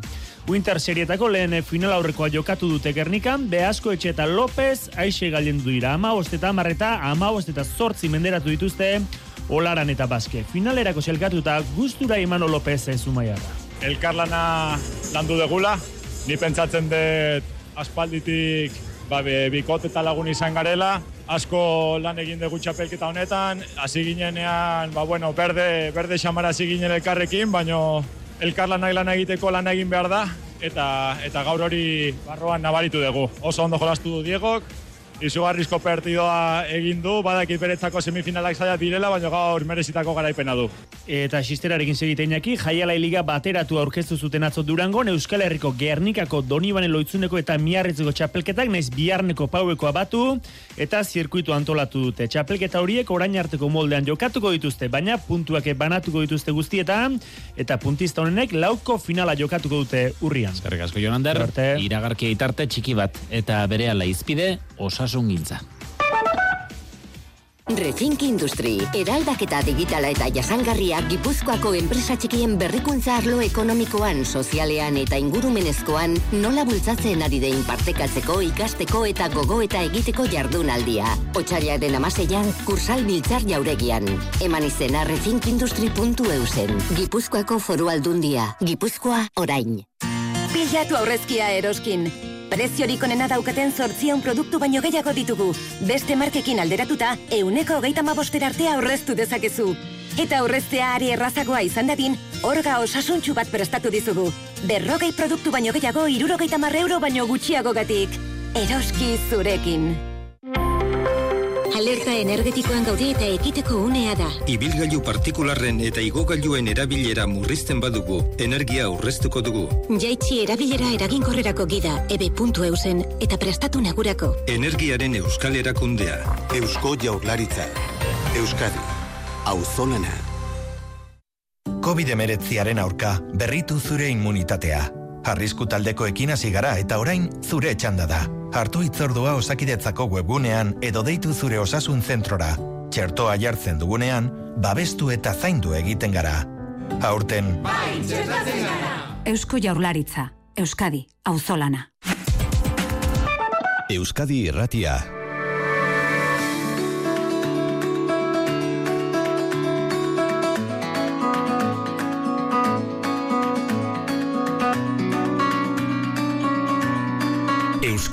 Winter serietako lehen final aurrekoa jokatu dute Gernikan, Beasko etxe eta López aixe galen du dira. Ama eta amarreta, ama eta zortzi menderatu dituzte Olaran eta Baske. Finalerako zelkatu eta gustura Imano López ez umaiarra. Elkarlana landu degula, ni pentsatzen dut aspalditik ba, bikot eta lagun izan garela, asko lan egin dugu txapelketa honetan, hasi ginenean, ba, bueno, berde, berde xamara hasi ginen elkarrekin, baino elkar lan lan egiteko lan egin behar da, eta, eta gaur hori barroan nabaritu dugu. Oso ondo jolastu du Diegok, izugarrizko partidoa egin du, badakit beretzako semifinalak zaila direla, baina gaur merezitako garaipena du. Eta xisterarekin segiteinaki, jaialai liga bateratu aurkeztu zuten atzo durango, Euskal Herriko Gernikako Donibane loitzuneko eta miarritzeko txapelketak, naiz biarneko paueko abatu, eta zirkuitu antolatu dute. Txapelketa horiek orain arteko moldean jokatuko dituzte, baina puntuak banatuko dituzte guztietan, eta puntista honenek lauko finala jokatuko dute urrian. Eskerrik asko Jonander, iragarkia itarte txiki bat, eta bere ala izpide, osa osasungintza. Refink Industri, eraldaketa digitala eta jasangarria Gipuzkoako enpresa txikien berrikuntza arlo ekonomikoan, sozialean eta ingurumenezkoan nola bultzatzen ari dein partekatzeko, ikasteko eta gogo eta egiteko jardunaldia. Otsaila den amaseian, kursal biltzar jauregian. Eman izena refinkindustri.eusen. Gipuzkoako foru aldundia. Gipuzkoa orain. Pilatu aurrezkia eroskin. Preziorik onena daukaten zortzion produktu baino gehiago ditugu. Beste markekin alderatuta, euneko hogeita mabostera artea aurreztu dezakezu. Eta aurreztea ari errazagoa izan dadin, orga osasuntxu bat prestatu dizugu. Berrogei produktu baino gehiago, irurogeita marre euro baino gutxiago gatik. Eroski zurekin. Alerta energetikoan gaude eta ekiteko unea da. Ibilgailu partikularren eta igogailuen erabilera murrizten badugu, energia aurreztuko dugu. Jaitsi erabilera eraginkorrerako gida, ebe.eusen eta prestatu nagurako. Energiaren euskal erakundea. Eusko jaurlaritza. Euskadi. Auzolana. COVID-19 aurka berritu zure immunitatea. Arrisku taldekoekin hasi gara eta orain zure txanda da hartu itzordua osakidetzako webgunean edo deitu zure osasun zentrora. Txertoa jartzen dugunean, babestu eta zaindu egiten gara. Aurten... Bai, Eusko jaurlaritza. Euskadi, auzolana. Euskadi irratia.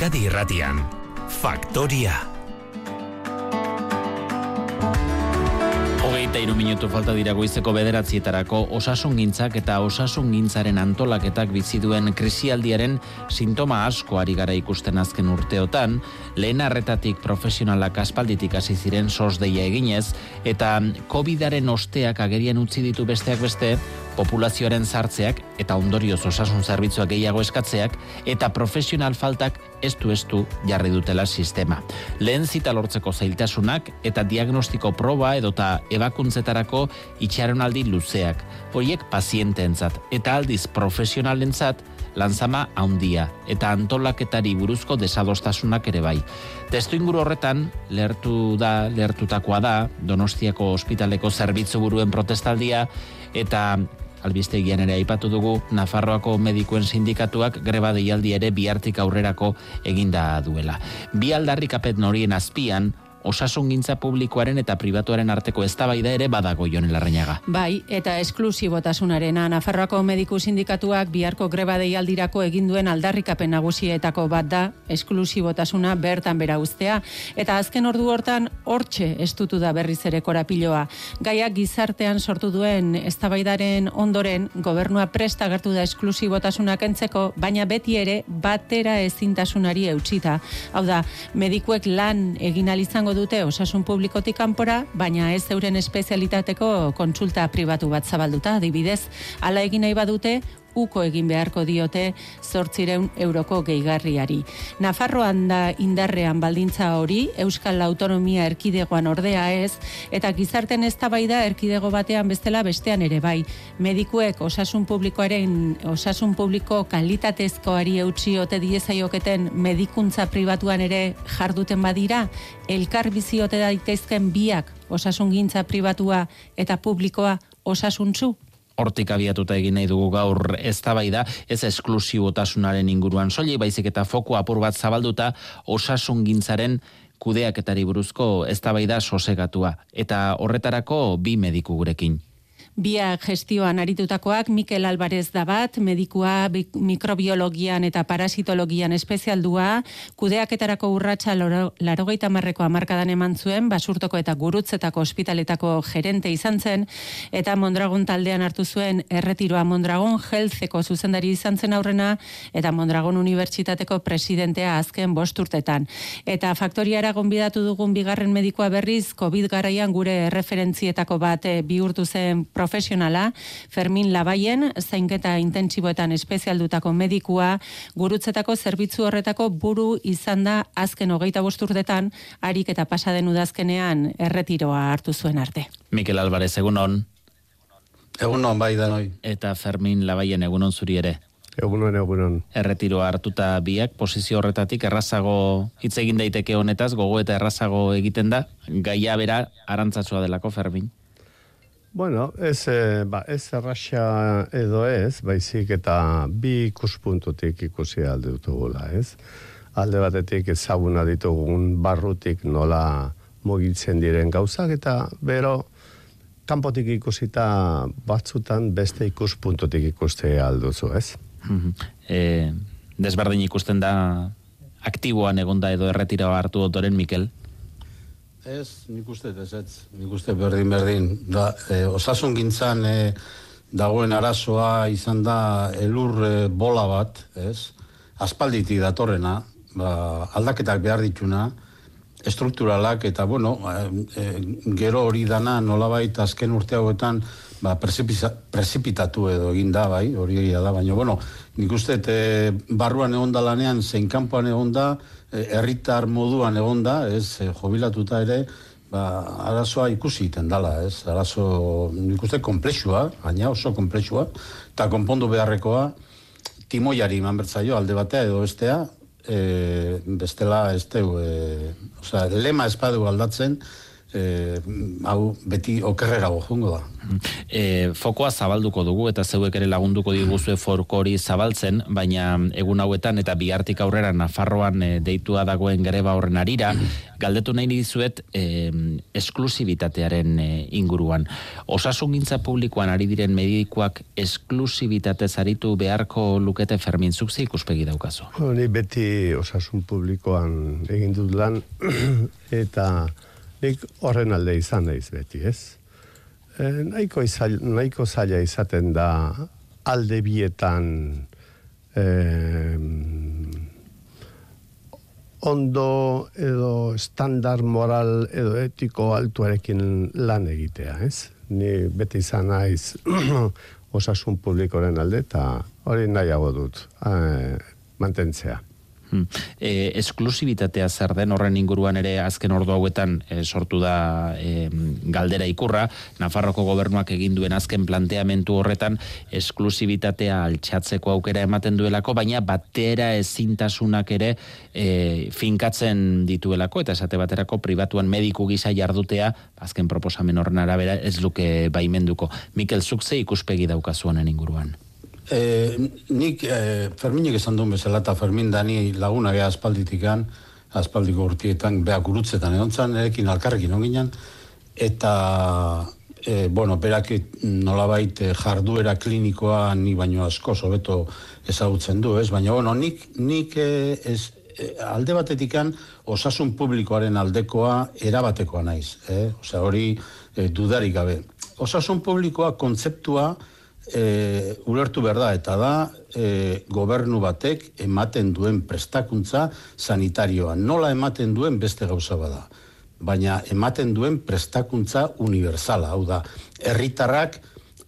Euskadi Irratian. Faktoria. Hogeita iru minutu falta dira goizeko bederatzietarako osasun gintzak eta osasun gintzaren antolaketak bizi duen krisialdiaren sintoma asko ari gara ikusten azken urteotan, lehen arretatik profesionalak aspalditik hasi ziren sos deia eginez, eta COVIDaren osteak agerian utzi ditu besteak beste, populazioaren zartzeak eta ondorioz osasun zerbitzuak gehiago eskatzeak eta profesional faltak estu estu jarri dutela sistema. Lehen zita lortzeko zailtasunak eta diagnostiko proba edota ebakuntzetarako itxaronaldi luzeak, horiek pazienteentzat eta aldiz profesionalentzat lanzama handia eta antolaketari buruzko desadostasunak ere bai. Testu inguru horretan, lertu da, lertutakoa da, Donostiako ospitaleko zerbitzu buruen protestaldia, eta albistegian ere aipatu dugu Nafarroako medikuen sindikatuak greba deialdi ere bihartik aurrerako eginda duela. Bi aldarrikapet norien azpian osasungintza publikoaren eta pribatuaren arteko eztabaida ere badago Jon Larrañaga. Bai, eta esklusibotasunarena Nafarroako mediku sindikatuak biharko greba deialdirako egin duen aldarrikapen nagusietako bat da esklusibotasuna bertan bera ustea eta azken ordu hortan hortxe estutu da berriz ere korapiloa. Gaiak gizartean sortu duen eztabaidaren ondoren gobernua presta gertu da esklusibotasuna kentzeko, baina beti ere batera ezintasunari eutsita. Hau da, medikuek lan egin izango dute osasun publikotik kanpora, baina ez euren espezialitateko kontsulta pribatu bat zabalduta, adibidez, hala egin nahi badute, uko egin beharko diote zortzireun euroko gehigarriari. Nafarroan da indarrean baldintza hori, Euskal Autonomia erkidegoan ordea ez, eta gizarten ez da erkidego batean bestela bestean ere bai. Medikuek osasun publikoaren, osasun publiko kalitatezkoari eutxi ote diezaioketen medikuntza pribatuan ere jarduten badira, elkar biziote daitezken biak osasun gintza pribatua eta publikoa osasuntzu? Hortik abiatuta egin nahi dugu gaur eztabaida ez esklusibotasunaren inguruan. Soli baizik eta foku apur bat zabalduta osasungintzaren kudeaketari buruzko eztabaida sosegatua. Eta horretarako bi mediku gurekin Bia gestioan aritutakoak Mikel Alvarez da bat, medikua mikrobiologian eta parasitologian espezialdua, kudeaketarako urratsa larogeita marreko amarkadan eman zuen, basurtoko eta gurutzetako ospitaletako gerente izan zen, eta Mondragon taldean hartu zuen erretiroa. Mondragon Healtheko zuzendari izan zen aurrena, eta Mondragon Unibertsitateko presidentea azken bosturtetan. Eta faktoriara gonbidatu dugun bigarren medikua berriz, COVID garaian gure referentzietako bat eh, bihurtu zen profesionala, Fermin Labaien, zainketa intentsiboetan espezialdutako medikua, gurutzetako zerbitzu horretako buru izan da azken hogeita bosturdetan, harik eta pasaden udazkenean erretiroa hartu zuen arte. Mikel Alvarez, egunon. Egunon, bai da noi. Eta Fermin Labaien, egunon zuri ere. Egunon, egunon. Erretiroa hartuta biak, posizio horretatik errazago hitz egin daiteke honetaz, gogo eta errazago egiten da, gaia bera arantzatsua delako Fermin. Bueno, ez, e, ba, ez erraxa edo ez, baizik eta bi ikuspuntutik ikusi alde dutugula, ez? Alde batetik ezaguna ditugun barrutik nola mugitzen diren gauzak, eta bero, kanpotik ikusita batzutan beste ikuspuntutik ikuste alduzu, ez? e, desberdin ikusten da aktiboan egonda edo erretira hartu otoren, Mikel? Ez, nik uste, ez, ez, nik uste berdin, berdin. Da, e, osasun gintzan e, dagoen arazoa izan da elur e, bola bat, ez? Aspalditik datorrena, ba, aldaketak behar dituna, estrukturalak, eta, bueno, e, gero hori dana nolabait azken urte hauetan, ba, prezipitatu edo egin da, bai, hori da, baina, bueno, nik uste, e, barruan egon da lanean, zein kanpoan egon da, herritar moduan egonda, ez, e, jubilatuta ere, ba, arazoa ikusi iten dala, ez, arazo, nik uste, komplexua, baina oso komplexua, eta konpondu beharrekoa, timoiari iman bertzaio, alde batea edo bestea, e, bestela ez deu, e, oza, lema espadu aldatzen, e, hau beti okerrera gojungo da. E, fokoa zabalduko dugu eta zeuek ere lagunduko diguzue forkori zabaltzen, baina egun hauetan eta bihartik aurrera Nafarroan e, deitua dagoen greba horren arira, galdetu nahi dizuet e, esklusibitatearen e, inguruan. Osasun gintza publikoan ari diren medikuak esklusibitatez aritu beharko lukete fermin zukzi ikuspegi daukazu. Ni beti osasun publikoan egin dut lan eta nik horren alde izan daiz beti, ez? E, nahiko, izal, nahiko zaila izaten da alde bietan e, ondo edo standar moral edo etiko altuarekin lan egitea, ez? Ni beti izan naiz osasun publikoren alde eta hori nahiago dut e, mantentzea. E, esklusibitatea zer den horren inguruan ere azken ordu hauetan e, sortu da e, galdera ikurra, Nafarroko gobernuak egin duen azken planteamentu horretan esklusibitatea altxatzeko aukera ematen duelako, baina batera ezintasunak ere e, finkatzen dituelako, eta esate baterako pribatuan mediku gisa jardutea, azken proposamen horren arabera ez luke baimenduko. Mikel Zukze ikuspegi daukazu honen inguruan. E, nik e, Ferminek esan duen bezala eta Fermin Dani laguna geha aspalditikan, aspaldiko urtietan, beha gurutzetan egon zan, erekin alkarrekin onginan, eta, e, bueno, berak nolabait jarduera klinikoa ni baino asko sobeto ezagutzen du, ez? Baina, bueno, nik, nik e, ez, alde batetikan osasun publikoaren aldekoa erabatekoa naiz, eh? Osea, hori e, dudarik gabe. Osasun publikoa kontzeptua e, ulertu behar da, eta da e, gobernu batek ematen duen prestakuntza sanitarioa. Nola ematen duen beste gauza bada. Baina ematen duen prestakuntza universala. Hau da, herritarrak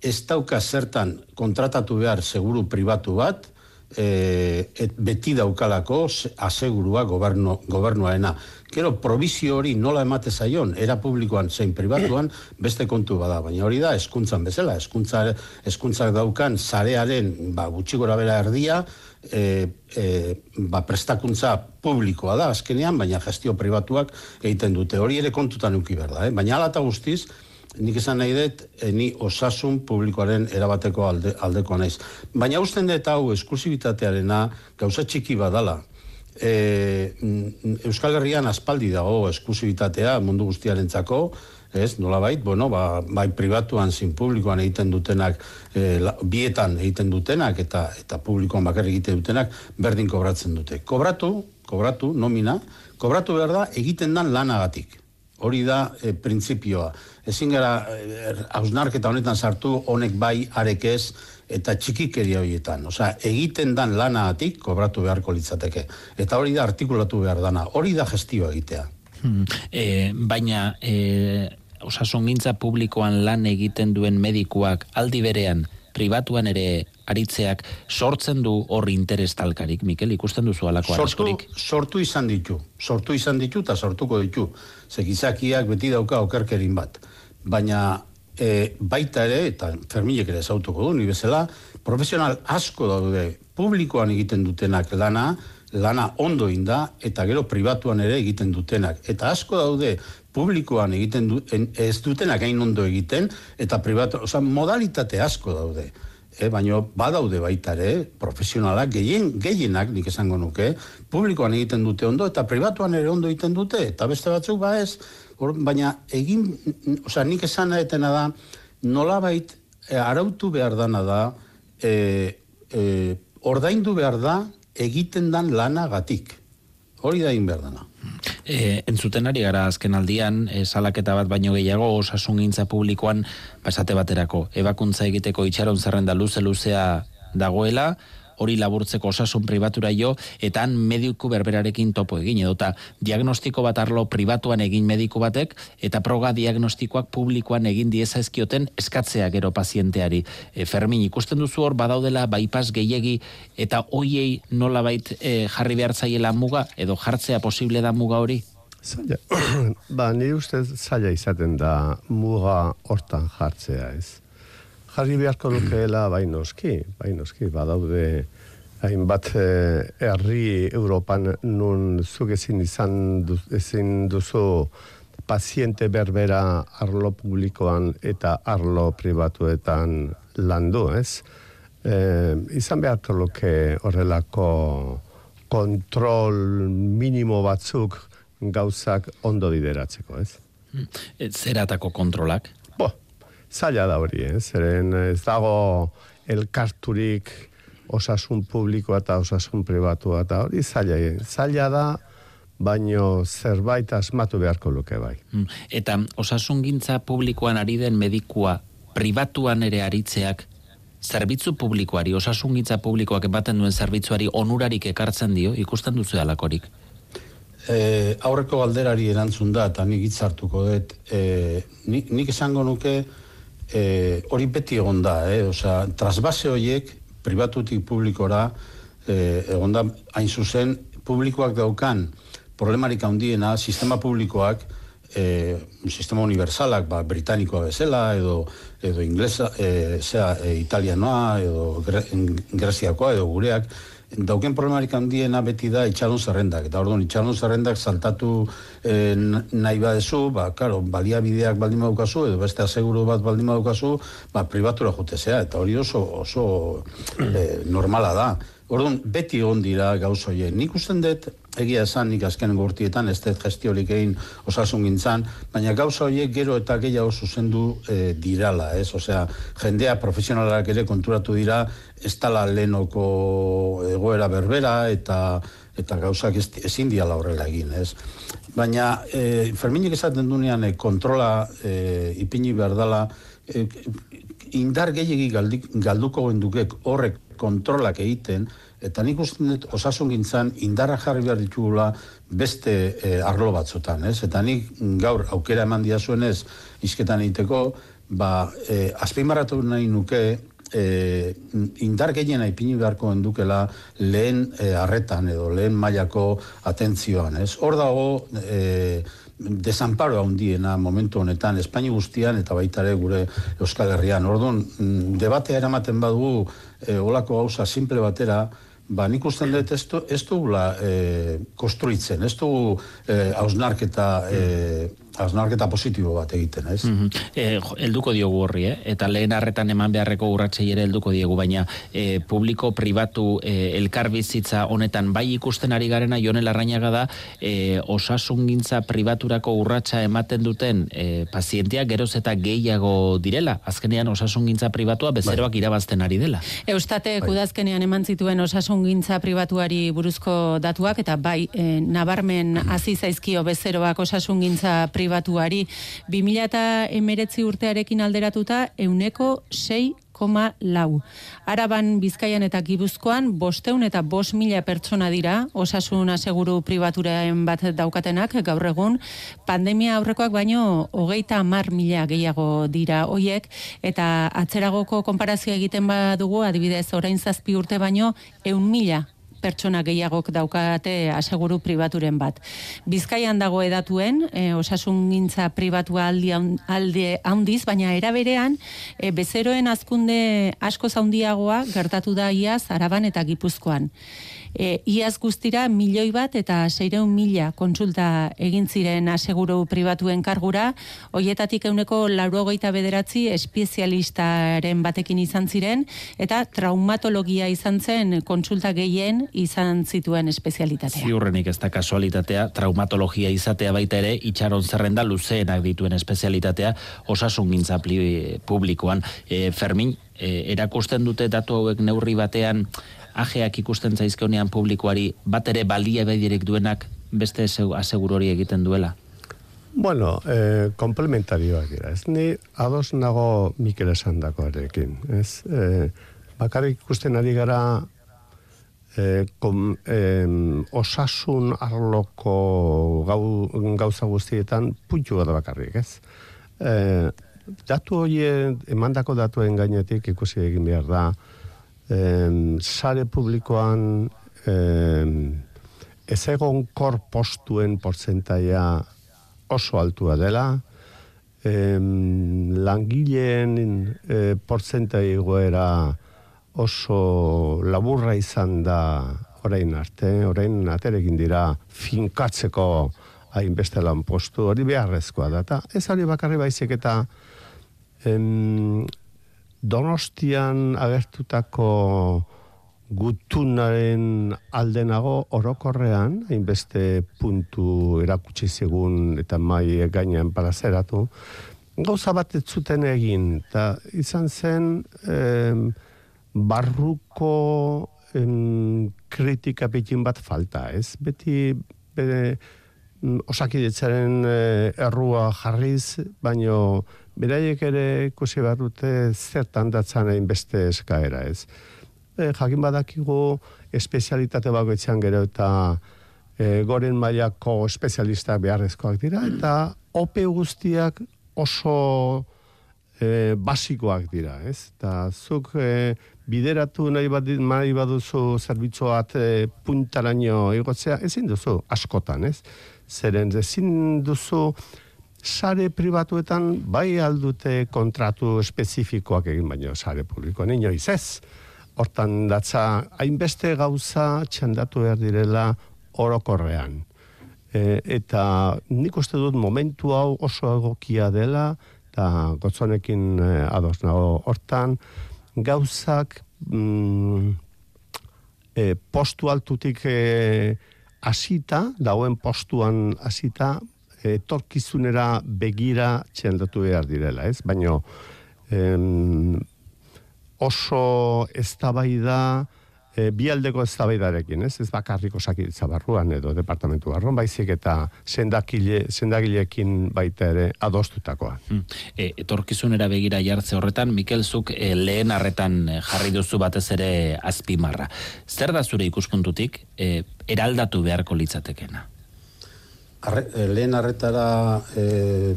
ez dauka zertan kontratatu behar seguru pribatu bat, e, et beti daukalako asegurua gobernu, gobernuaena. Gero, provizio hori nola emate zaion, era publikoan zein pribatuan, beste kontu bada, baina hori da, eskuntzan bezala, eskuntza, eskuntzak daukan zarearen, ba, gutxi gora bera erdia, e, e, ba, prestakuntza publikoa da, azkenean, baina gestio pribatuak egiten dute. Hori ere kontutan uki berda, eh? baina alata guztiz, nik esan nahi dut, e, ni osasun publikoaren erabateko alde, aldeko naiz. Baina usten dut hau esklusibitatearena gauza txiki badala, e, Euskal Herrian aspaldi dago esklusibitatea mundu guztiarentzako, ez, nolabait, bueno, ba, bai pribatuan zin publikoan egiten dutenak, e, bietan egiten dutenak, eta eta publikoan bakarrik egiten dutenak, berdin kobratzen dute. Kobratu, kobratu, nomina, kobratu behar da egiten dan lanagatik. Hori da e, printzipioa. Ezin gara, e, hausnarketa honetan sartu, honek bai, arek ez, eta txikikeria horietan. Osea, egiten dan lanaatik kobratu beharko litzateke. Eta hori da artikulatu behar dana. Hori da gestio egitea. Hmm. E, baina, e, osasun gintza publikoan lan egiten duen medikuak aldi berean, pribatuan ere aritzeak sortzen du horri interes talkarik, Mikel, ikusten duzu alako sortu, sortu izan ditu, sortu izan ditu eta sortuko ditu. Zekizakiak beti dauka okerkerin bat. Baina e, baita ere, eta fermilek ere zautuko du, ni bezala, profesional asko daude publikoan egiten dutenak lana, lana ondo inda, eta gero pribatuan ere egiten dutenak. Eta asko daude publikoan egiten du, ez dutenak hain ondo egiten, eta pribatu, oza, modalitate asko daude. E, baina badaude baita ere, profesionalak gehien, gehienak, nik esango nuke, publikoan egiten dute ondo, eta pribatuan ere ondo egiten dute, eta beste batzuk ba ez, Or, baina egin, osea, nik esan etena da, nolabait e, arautu behar dana da, e, e, ordaindu behar da, egiten dan lanagatik. Hori da egin behar dana. E, entzuten ari gara azken aldian, e, salaketa bat baino gehiago, osasun gintza publikoan, basate baterako, ebakuntza egiteko itxaron zerrenda luze-luzea dagoela, hori laburtzeko osasun pribatura jo, eta han mediku berberarekin topo egin, edota diagnostiko bat arlo pribatuan egin mediku batek, eta proga diagnostikoak publikoan egin dieza ezkioten eskatzea gero pazienteari. E, Fermin, ikusten duzu hor badaudela baipas gehiegi, eta hoiei nola bait e, jarri behar zaiela muga, edo jartzea posible da muga hori? Zaila, ba, nire ustez zaila izaten da muga hortan jartzea ez jarri beharko dukeela bainoski, bainoski, badaude hainbat eh, herri Europan nun zuk ezin izan ezin duzu paziente berbera arlo publikoan eta arlo pribatuetan landu, ez? E, izan beharko luke horrelako kontrol minimo batzuk gauzak ondo bideratzeko, ez? Hmm. Zeratako kontrolak? Zaila da hori, eh? zeren ez dago elkarturik osasun publikoa eta osasun pribatua eta hori zaila, eh? zaila da baino zerbait asmatu beharko luke bai. Mm. Eta osasun gintza publikoan ari den medikua pribatuan ere aritzeak zerbitzu publikoari, osasun gintza publikoak ematen duen zerbitzuari onurarik ekartzen dio, ikusten duzu alakorik? E, aurreko galderari erantzun da, eta nik itzartuko dut, e, nik, nik esango nuke, e, hori beti egon da, eh? Osea, trasbase horiek pribatutik publikora e, egon da, hain zuzen, publikoak daukan problemarik handiena, sistema publikoak, e, sistema universalak, ba, britanikoa bezala, edo, edo inglesa, e, zera, e, italianoa, edo gre, greziakoa, edo gureak, dauken problemarik handiena beti da itxaron zerrendak. Eta orduan, itxaron zerrendak saltatu e, nahi badezu, ba, karo, baliabideak baldin badukazu, edo beste aseguru bat baldin badukazu, ba, privatura jutezea. Eta hori oso, oso e, normala da. Orduan, beti egon dira gauzoie. Nik usten dut, egia esan nik azken gurtietan, ez dut gestiorik egin osasun gintzan, baina gauza horiek gero eta gehiago zuzendu e, dirala, ez? Osea, jendea profesionalak ere konturatu dira, ez tala lehenoko egoera berbera eta eta gauzak ez, ezin diala horrela egin, ez? Baina, e, Ferminik esaten dunean e, kontrola e, ipini behar dela, e, indar gehiagi galduko gendukek horrek kontrolak egiten, eta nik uste dut osasun gintzan indarra jarri behar ditugula beste e, arlo batzotan, ez? Eta nik gaur aukera eman dia zuenez izketan egiteko, ba, e, azpimarratu nahi nuke e, indar gehiena ipini beharko endukela lehen e, edo lehen mailako atentzioan, ez? Hor dago e, desamparo handiena momentu honetan Espaini guztian eta baita ere gure Euskal Herrian. Orduan, mm, debatea eramaten badugu e, olako gauza simple batera, Ba, nik usten dut ez, du, ez dugula e, konstruitzen, ez dugu e, hausnarketa e, Aznarketa positibo bat egiten, ez? Mm -hmm. e, elduko diogu horri, eh? Eta lehen harretan eman beharreko urratsei ere elduko diegu, baina e, publiko, pribatu, e, elkarbizitza honetan bai ikusten ari garena, jone larrainaga da, e, osasungintza pribaturako urratsa ematen duten e, pazientia geroz eta gehiago direla. Azkenean osasungintza pribatua bezeroak bai. irabazten ari dela. Eustate, bai. kudazkenean eman zituen osasungintza pribatuari buruzko datuak, eta bai, e, nabarmen hasi zaizkio bezeroak osasungintza pribatuari pribatuari. 2000 urtearekin alderatuta, euneko 6 koma lau. Araban, Bizkaian eta Gibuzkoan, bosteun eta bos mila pertsona dira, osasun aseguru pribaturen bat daukatenak, gaur egun, pandemia aurrekoak baino, hogeita mar mila gehiago dira hoiek, eta atzeragoko konparazioa egiten badugu, adibidez, orain zazpi urte baino, eun mila pertsona gehiagok daukate aseguru pribaturen bat. Bizkaian dago edatuen, e, osasungintza pribatua aldi alde handiz, baina eraberean e, bezeroen azkunde asko zaundiagoa gertatu da iaz Araban eta Gipuzkoan e, iaz guztira milioi bat eta seireun mila kontsulta egin ziren aseguru pribatuen kargura, hoietatik euneko laurogeita bederatzi espezialistaren batekin izan ziren, eta traumatologia izan zen kontsulta gehien izan zituen espezialitatea. Ziurrenik ez da kasualitatea, traumatologia izatea baita ere, itxaron zerrenda luzeenak dituen espezialitatea, osasun gintza publikoan. E, Fermin, e, erakusten dute datu hauek neurri batean, ajeak ikusten zaizkeonean publikoari bat ere balia bedirek duenak beste aseguru hori egiten duela? Bueno, eh, komplementarioak dira. Ez ni ados nago Mikel esan dako. Ez, eh, bakarrik ikusten ari gara eh, kom, eh, osasun arloko gau, gauza guztietan puntu da bakarrik, ez? Eh, datu hori emandako datuen gainetik ikusi egin behar da, em, sare publikoan em, ez egon kor postuen portzentaia oso altua dela, em, langileen e, portzentai goera oso laburra izan da orain arte, orain aterekin dira finkatzeko hainbeste lan postu, hori beharrezkoa da, ez hori bakarri baizik eta em, Donostian agertutako gutunaren aldenago orokorrean, hainbeste puntu erakutsi zegun eta mai gainean parazeratu, gauza bat ez zuten egin, eta izan zen barruko em, kritika betin bat falta, ez? Beti bere, osakidetzaren eh, errua jarriz, baino beraiek ere ikusi behar dute zertan datzan egin beste eskaera ez. E, jakin badakigu espezialitate bagoetxean gero eta e, goren mailako espezialistak beharrezkoak dira eta OP guztiak oso e, basikoak dira, ez? Eta zuk e, bideratu nahi, bad, nahi baduzu zerbitzuat e, puntaraino egotzea, ezin duzu askotan, ez? Zeren ezin duzu sare pribatuetan bai aldute kontratu espezifikoak egin baino sare publiko inoiz ez. Hortan datza hainbeste gauza txandatu behar direla orokorrean. E, eta nik uste dut momentu hau oso egokia dela eta gotzonekin e, ados nago hortan gauzak mm, e, postu altutik e, asita, dauen postuan asita, etorkizunera begira txendatu behar direla, ez? Baina em, oso eztabaida e, bi aldeko eztabaidarekin, ez? Ez bakarrik osakidetza barruan edo departamentu barruan, baizik eta sendakile, sendagileekin baita ere adostutakoa. Hmm. E, etorkizunera begira jartze horretan, Mikel Zuk e, lehen harretan e, jarri duzu batez ere azpimarra. Zer da zure ikuspuntutik e, eraldatu beharko litzatekena? Arre, e, lehen arretara e,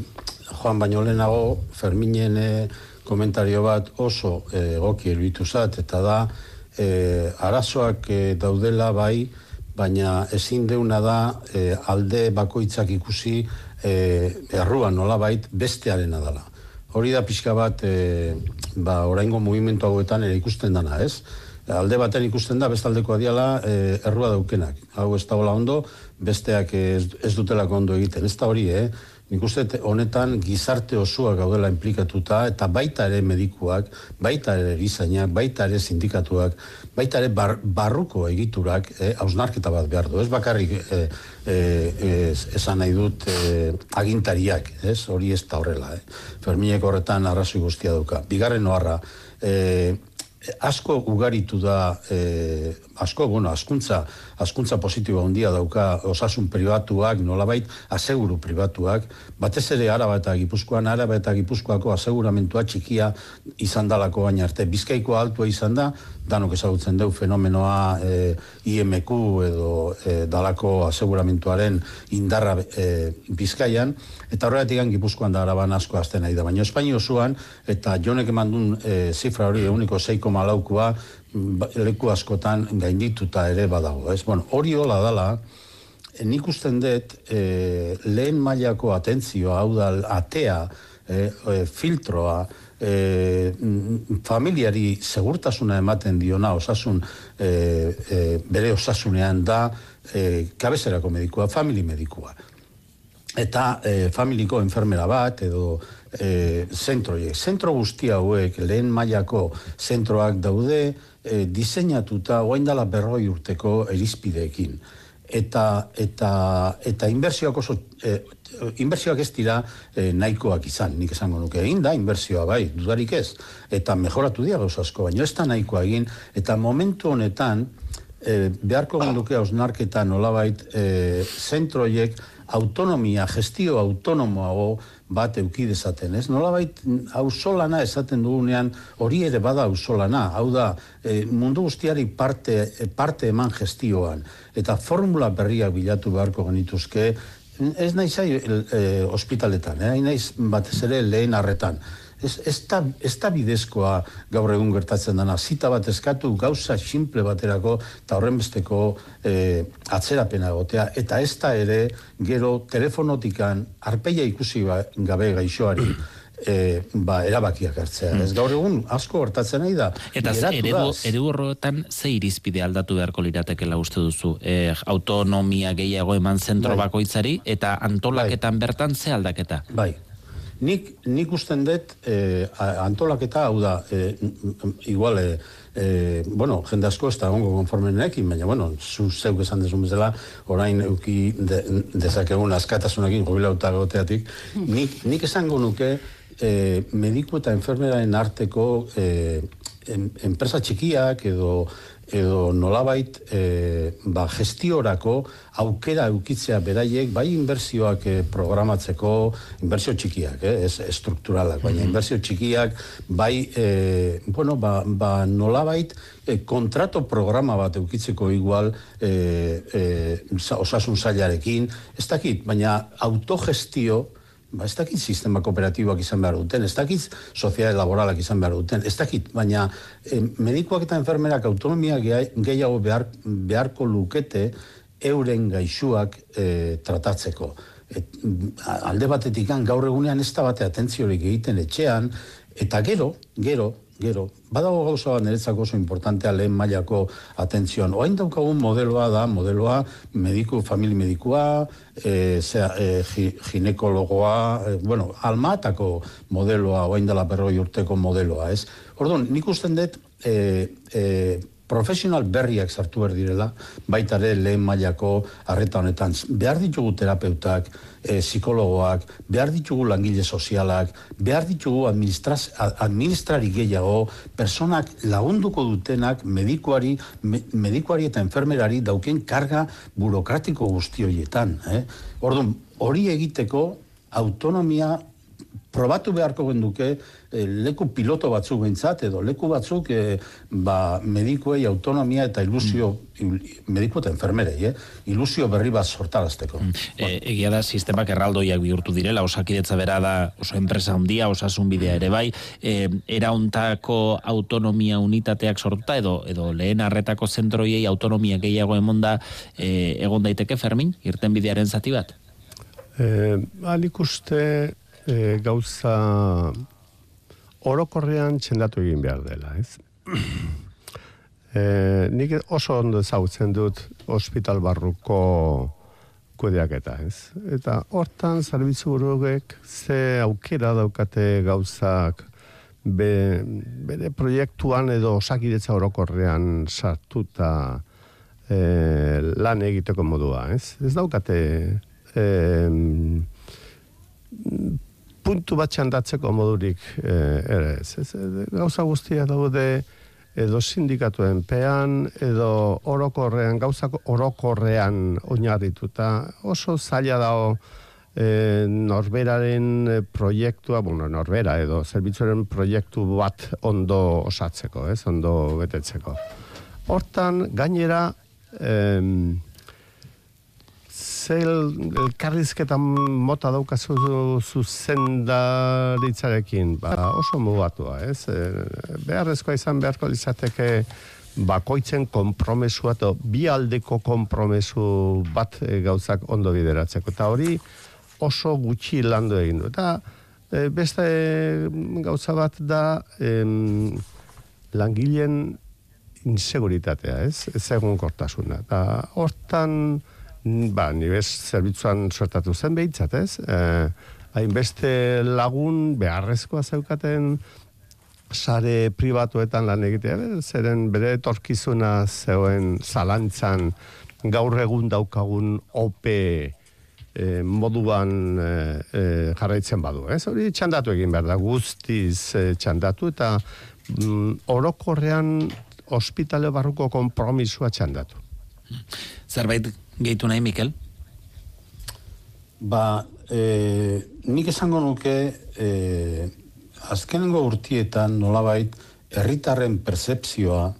joan baino lehenago Ferminen e, komentario bat oso egoki erbitu zat, eta da e, arazoak e, daudela bai, baina ezin deuna da e, alde bakoitzak ikusi e, erruan nola bait bestearena dela. Hori da pixka bat e, ba, oraingo movimentu hauetan ere ikusten dana, ez? alde baten ikusten da bestaldeko adiala e, errua daukenak. Hau ez da ondo, besteak ez, ez dutelako ondo egiten. Ez da hori, eh? Nik uste honetan gizarte osua gaudela implikatuta eta baita ere medikuak, baita ere gizainak, baita ere sindikatuak, baita ere barruko egiturak eh, hausnarketa bat behar du. Ez bakarrik eh, eh, esan nahi dut eh, agintariak, ez? hori ez da horrela. Eh? Ferminek horretan arrazoi guztia duka. Bigarren oharra, eh, asko ugaritu da e, asko, bueno, askuntza, askuntza positibo handia dauka osasun pribatuak, nolabait, aseguru pribatuak, batez ere araba eta gipuzkoan, araba eta gipuzkoako aseguramentua txikia izan dalako baina arte, bizkaiko altua izan da, danok ezagutzen deu fenomenoa e, IMQ edo e, dalako aseguramentuaren indarra e, bizkaian, eta horretik gipuzkoan da araban asko azten nahi da, baina Espainio osoan, eta jonek emandun e, zifra hori 6,laukua, Ba, leku askotan gaindituta ere badago, ez? Bueno, hori hola dala, eh, nik usten dut e, lehen mailako atentzioa, hau da, atea, e, filtroa, e, familiari segurtasuna ematen diona osasun e, e, bere osasunean da e, kabezerako medikua, family medikua. Eta e, familiko enfermera bat edo e, zentroiek. Zentro guzti hauek lehen mailako zentroak daude, e, diseinatuta oain dala berroi urteko erizpideekin. Eta, eta, eta inbersioak oso, e, inbersioak ez dira e, nahikoak izan, nik esango nuke egin da, inbersioa bai, dudarik ez, eta mejoratu dira gauz asko, baina ez da nahikoa egin, eta momentu honetan, e, beharko genduke hausnarketa nolabait e, zentroiek autonomia, gestio autonomoago bat euki dezaten, ez? Nolabait ausolana esaten dugunean hori ere bada ausolana, hau da e, mundu guztiari parte, e, parte eman gestioan eta formula berriak bilatu beharko genituzke ez naiz ai e, ospitaletan, eh? naiz batez ere lehen harretan ez, ez, da, ez da bidezkoa gaur egun gertatzen dana. Zita bat eskatu gauza simple baterako eta horren besteko e, atzerapena gotea. Eta ez da ere gero telefonotikan arpeia ikusi ba, gabe gaixoari e, ba, erabakiak hartzea. Ez gaur egun asko hortatzen nahi da. Eta eredu horretan ze irizpide aldatu beharko liratekela uste duzu? E, autonomia gehiago eman zentro bai. bakoitzari eta antolaketan bai. bertan ze aldaketa? Bai, Nik, nik usten dut eh, antolaketa, hau da, eh, igual, eh, eh, bueno, jende asko ez da ongo konformenekin, baina, bueno, zu zeuk esan desun bezala, orain euki de, dezakegun askatasunakin jubilauta goteatik, nik, nik esango nuke eh, mediku eta enfermeraen arteko eh, enpresa txikiak edo edo nolabait e, ba, gestiorako aukera eukitzea beraiek, bai inbertsioak e, programatzeko, inbertsio txikiak, eh, ez estrukturalak, baina mm inbertsio txikiak, bai, e, bueno, ba, ba nolabait, e, kontrato programa bat eukitzeko igual e, e, osasun zailarekin, ez dakit, baina autogestio, ba, ez dakit sistema kooperatiboak izan behar duten, ez dakit soziale laboralak izan behar duten, ez dakit, baina eh, medikoak eta enfermerak autonomia gehiago behar, beharko lukete euren gaixuak eh, tratatzeko. Et, alde batetik gaur egunean ez da bate atentziorik egiten etxean, eta gero, gero, Gero, badago gauza bat niretzako oso importantea lehen mailako atentzioan. Oain daukagun modeloa da, modeloa mediku, famili medikua, e, zera, e, ginekologoa, e, bueno, almatako modeloa, oain dela berroi urteko modeloa, ez? Orduan, nik usten dut, e, e, profesional berriak sartu behar direla, baita ere lehen mailako arreta honetan. Behar ditugu terapeutak, e, psikologoak, behar ditugu langile sozialak, behar ditugu administrari gehiago, personak lagunduko dutenak medikuari, me, medikuari eta enfermerari dauken karga burokratiko guzti horietan. Eh? Orduan, hori egiteko autonomia probatu beharko genduke e, leku piloto batzuk behintzat, edo leku batzuk e, ba, medikuei autonomia eta ilusio, mm. mediku eta enfermerei, eh? ilusio berri bat sortarazteko. Mm. E, egia da, sistemak erraldoiak bihurtu direla, osakidetza bera da oso enpresa handia, osasun bidea ere bai, e, erauntako autonomia unitateak sortuta, edo, edo lehen arretako zentroiei autonomia gehiago emonda, e, egon daiteke Fermin, irten bidearen zati bat? Eh, ikuste e, gauza orokorrean txendatu egin behar dela, ez? e, nik oso ondo ezagutzen dut ospital barruko kudeaketa, ez? Eta hortan zerbitzu burugek ze aukera daukate gauzak be, bere proiektuan edo osakidetza orokorrean sartuta e, lan egiteko modua, ez? Ez daukate e, puntu bat txandatzeko modurik e, ere ez. ez, gauza guztia daude edo sindikatuen pean, edo orokorrean, gauzako orokorrean oinarrituta oso zaila dago e, norberaren proiektua, bueno, norbera edo zerbitzuaren proiektu bat ondo osatzeko, ez, ondo betetzeko. Hortan, gainera, em, zel elkarrizketan mota daukazu zuzendaritzarekin, ba, oso mugatua, ez? E, beharrezkoa izan beharko litzateke bakoitzen konpromesua eta bi aldeko konpromesu bat e, gauzak ondo bideratzeko. Eta hori oso gutxi landu egin du. Eta e, beste gauza bat da em, langileen inseguritatea, ez? Ez egun kortasuna. Eta hortan ba, nibez zerbitzuan sortatu zen behitzat, ez? Eh, hainbeste lagun beharrezkoa zeukaten sare pribatuetan lan egitea, zeren bere etorkizuna zeuen zalantzan gaur egun daukagun OP e, moduan e, jarraitzen badu. Ez hori txandatu egin behar da, guztiz txandatu eta mm, orokorrean ospitale barruko kompromisua txandatu. Zerbait gehitu nahi, Mikel? Ba, e, nik esango nuke, e, azkenengo urtietan nolabait, herritarren percepzioa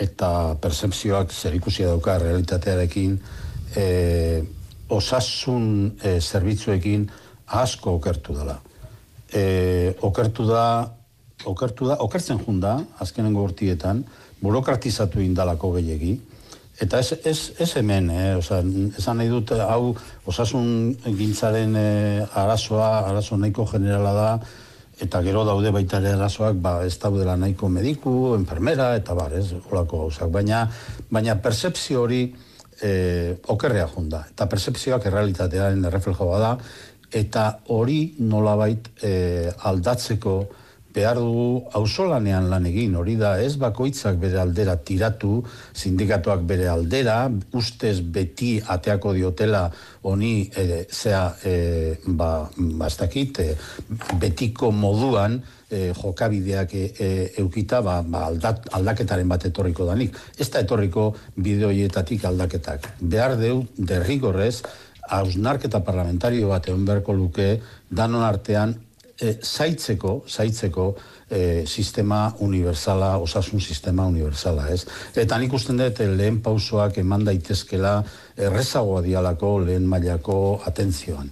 eta percepzioak zer ikusia dauka realitatearekin, e, osasun e, zerbitzuekin asko okertu dela. E, okertu da, okertu da, okertzen junda, azkenengo urtietan, burokratizatu indalako gehiagi, Eta ez, ez, ez hemen, eh? Osa, esan nahi dut, hau osasun gintzaren eh, arazoa, arazo nahiko generala da, eta gero daude baita ere arazoak, ba, ez daudela nahiko mediku, enfermera, eta bar, ez, olako gauzak. Baina, baina percepzio hori eh, okerrea junda, eta percepzioak errealitatearen erreflejoa da, eta hori nolabait eh, aldatzeko, behar dugu auzolanean lan egin, hori da ez bakoitzak bere aldera tiratu, sindikatuak bere aldera, ustez beti ateako diotela honi e, zea e, ba, bastakit, e, betiko moduan e, jokabideak e, e, eukita ba, ba aldat, aldaketaren bat etorriko danik. Ez da etorriko bideoietatik aldaketak. Behar deu derrigorrez, hausnarketa parlamentario bat egon beharko luke danon artean e, zaitzeko, zaitzeko e, sistema universala, osasun sistema universala, ez? Eta nik usten dut lehen pausoak eman daitezkela errezagoa dialako lehen mailako atentzioan.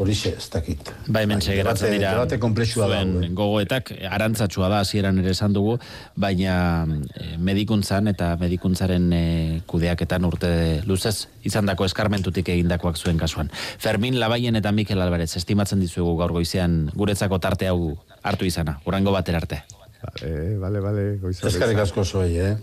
Horixe, ez dakit. Bai, mentxe, geratzen dira. Debate komplexua da. Gogoetak, arantzatxua da, hasieran ere esan dugu, baina e, medikuntzan eta medikuntzaren e, kudeaketan urte luzez, izan dako eskarmentutik egindakoak zuen kasuan. Fermin Labaien eta Mikel Alvarez, estimatzen dizugu gaur goizean guretzako tarte hau hartu izana. Urango batera arte. Vale, vale, vale. Goizan, asko zoei, eh?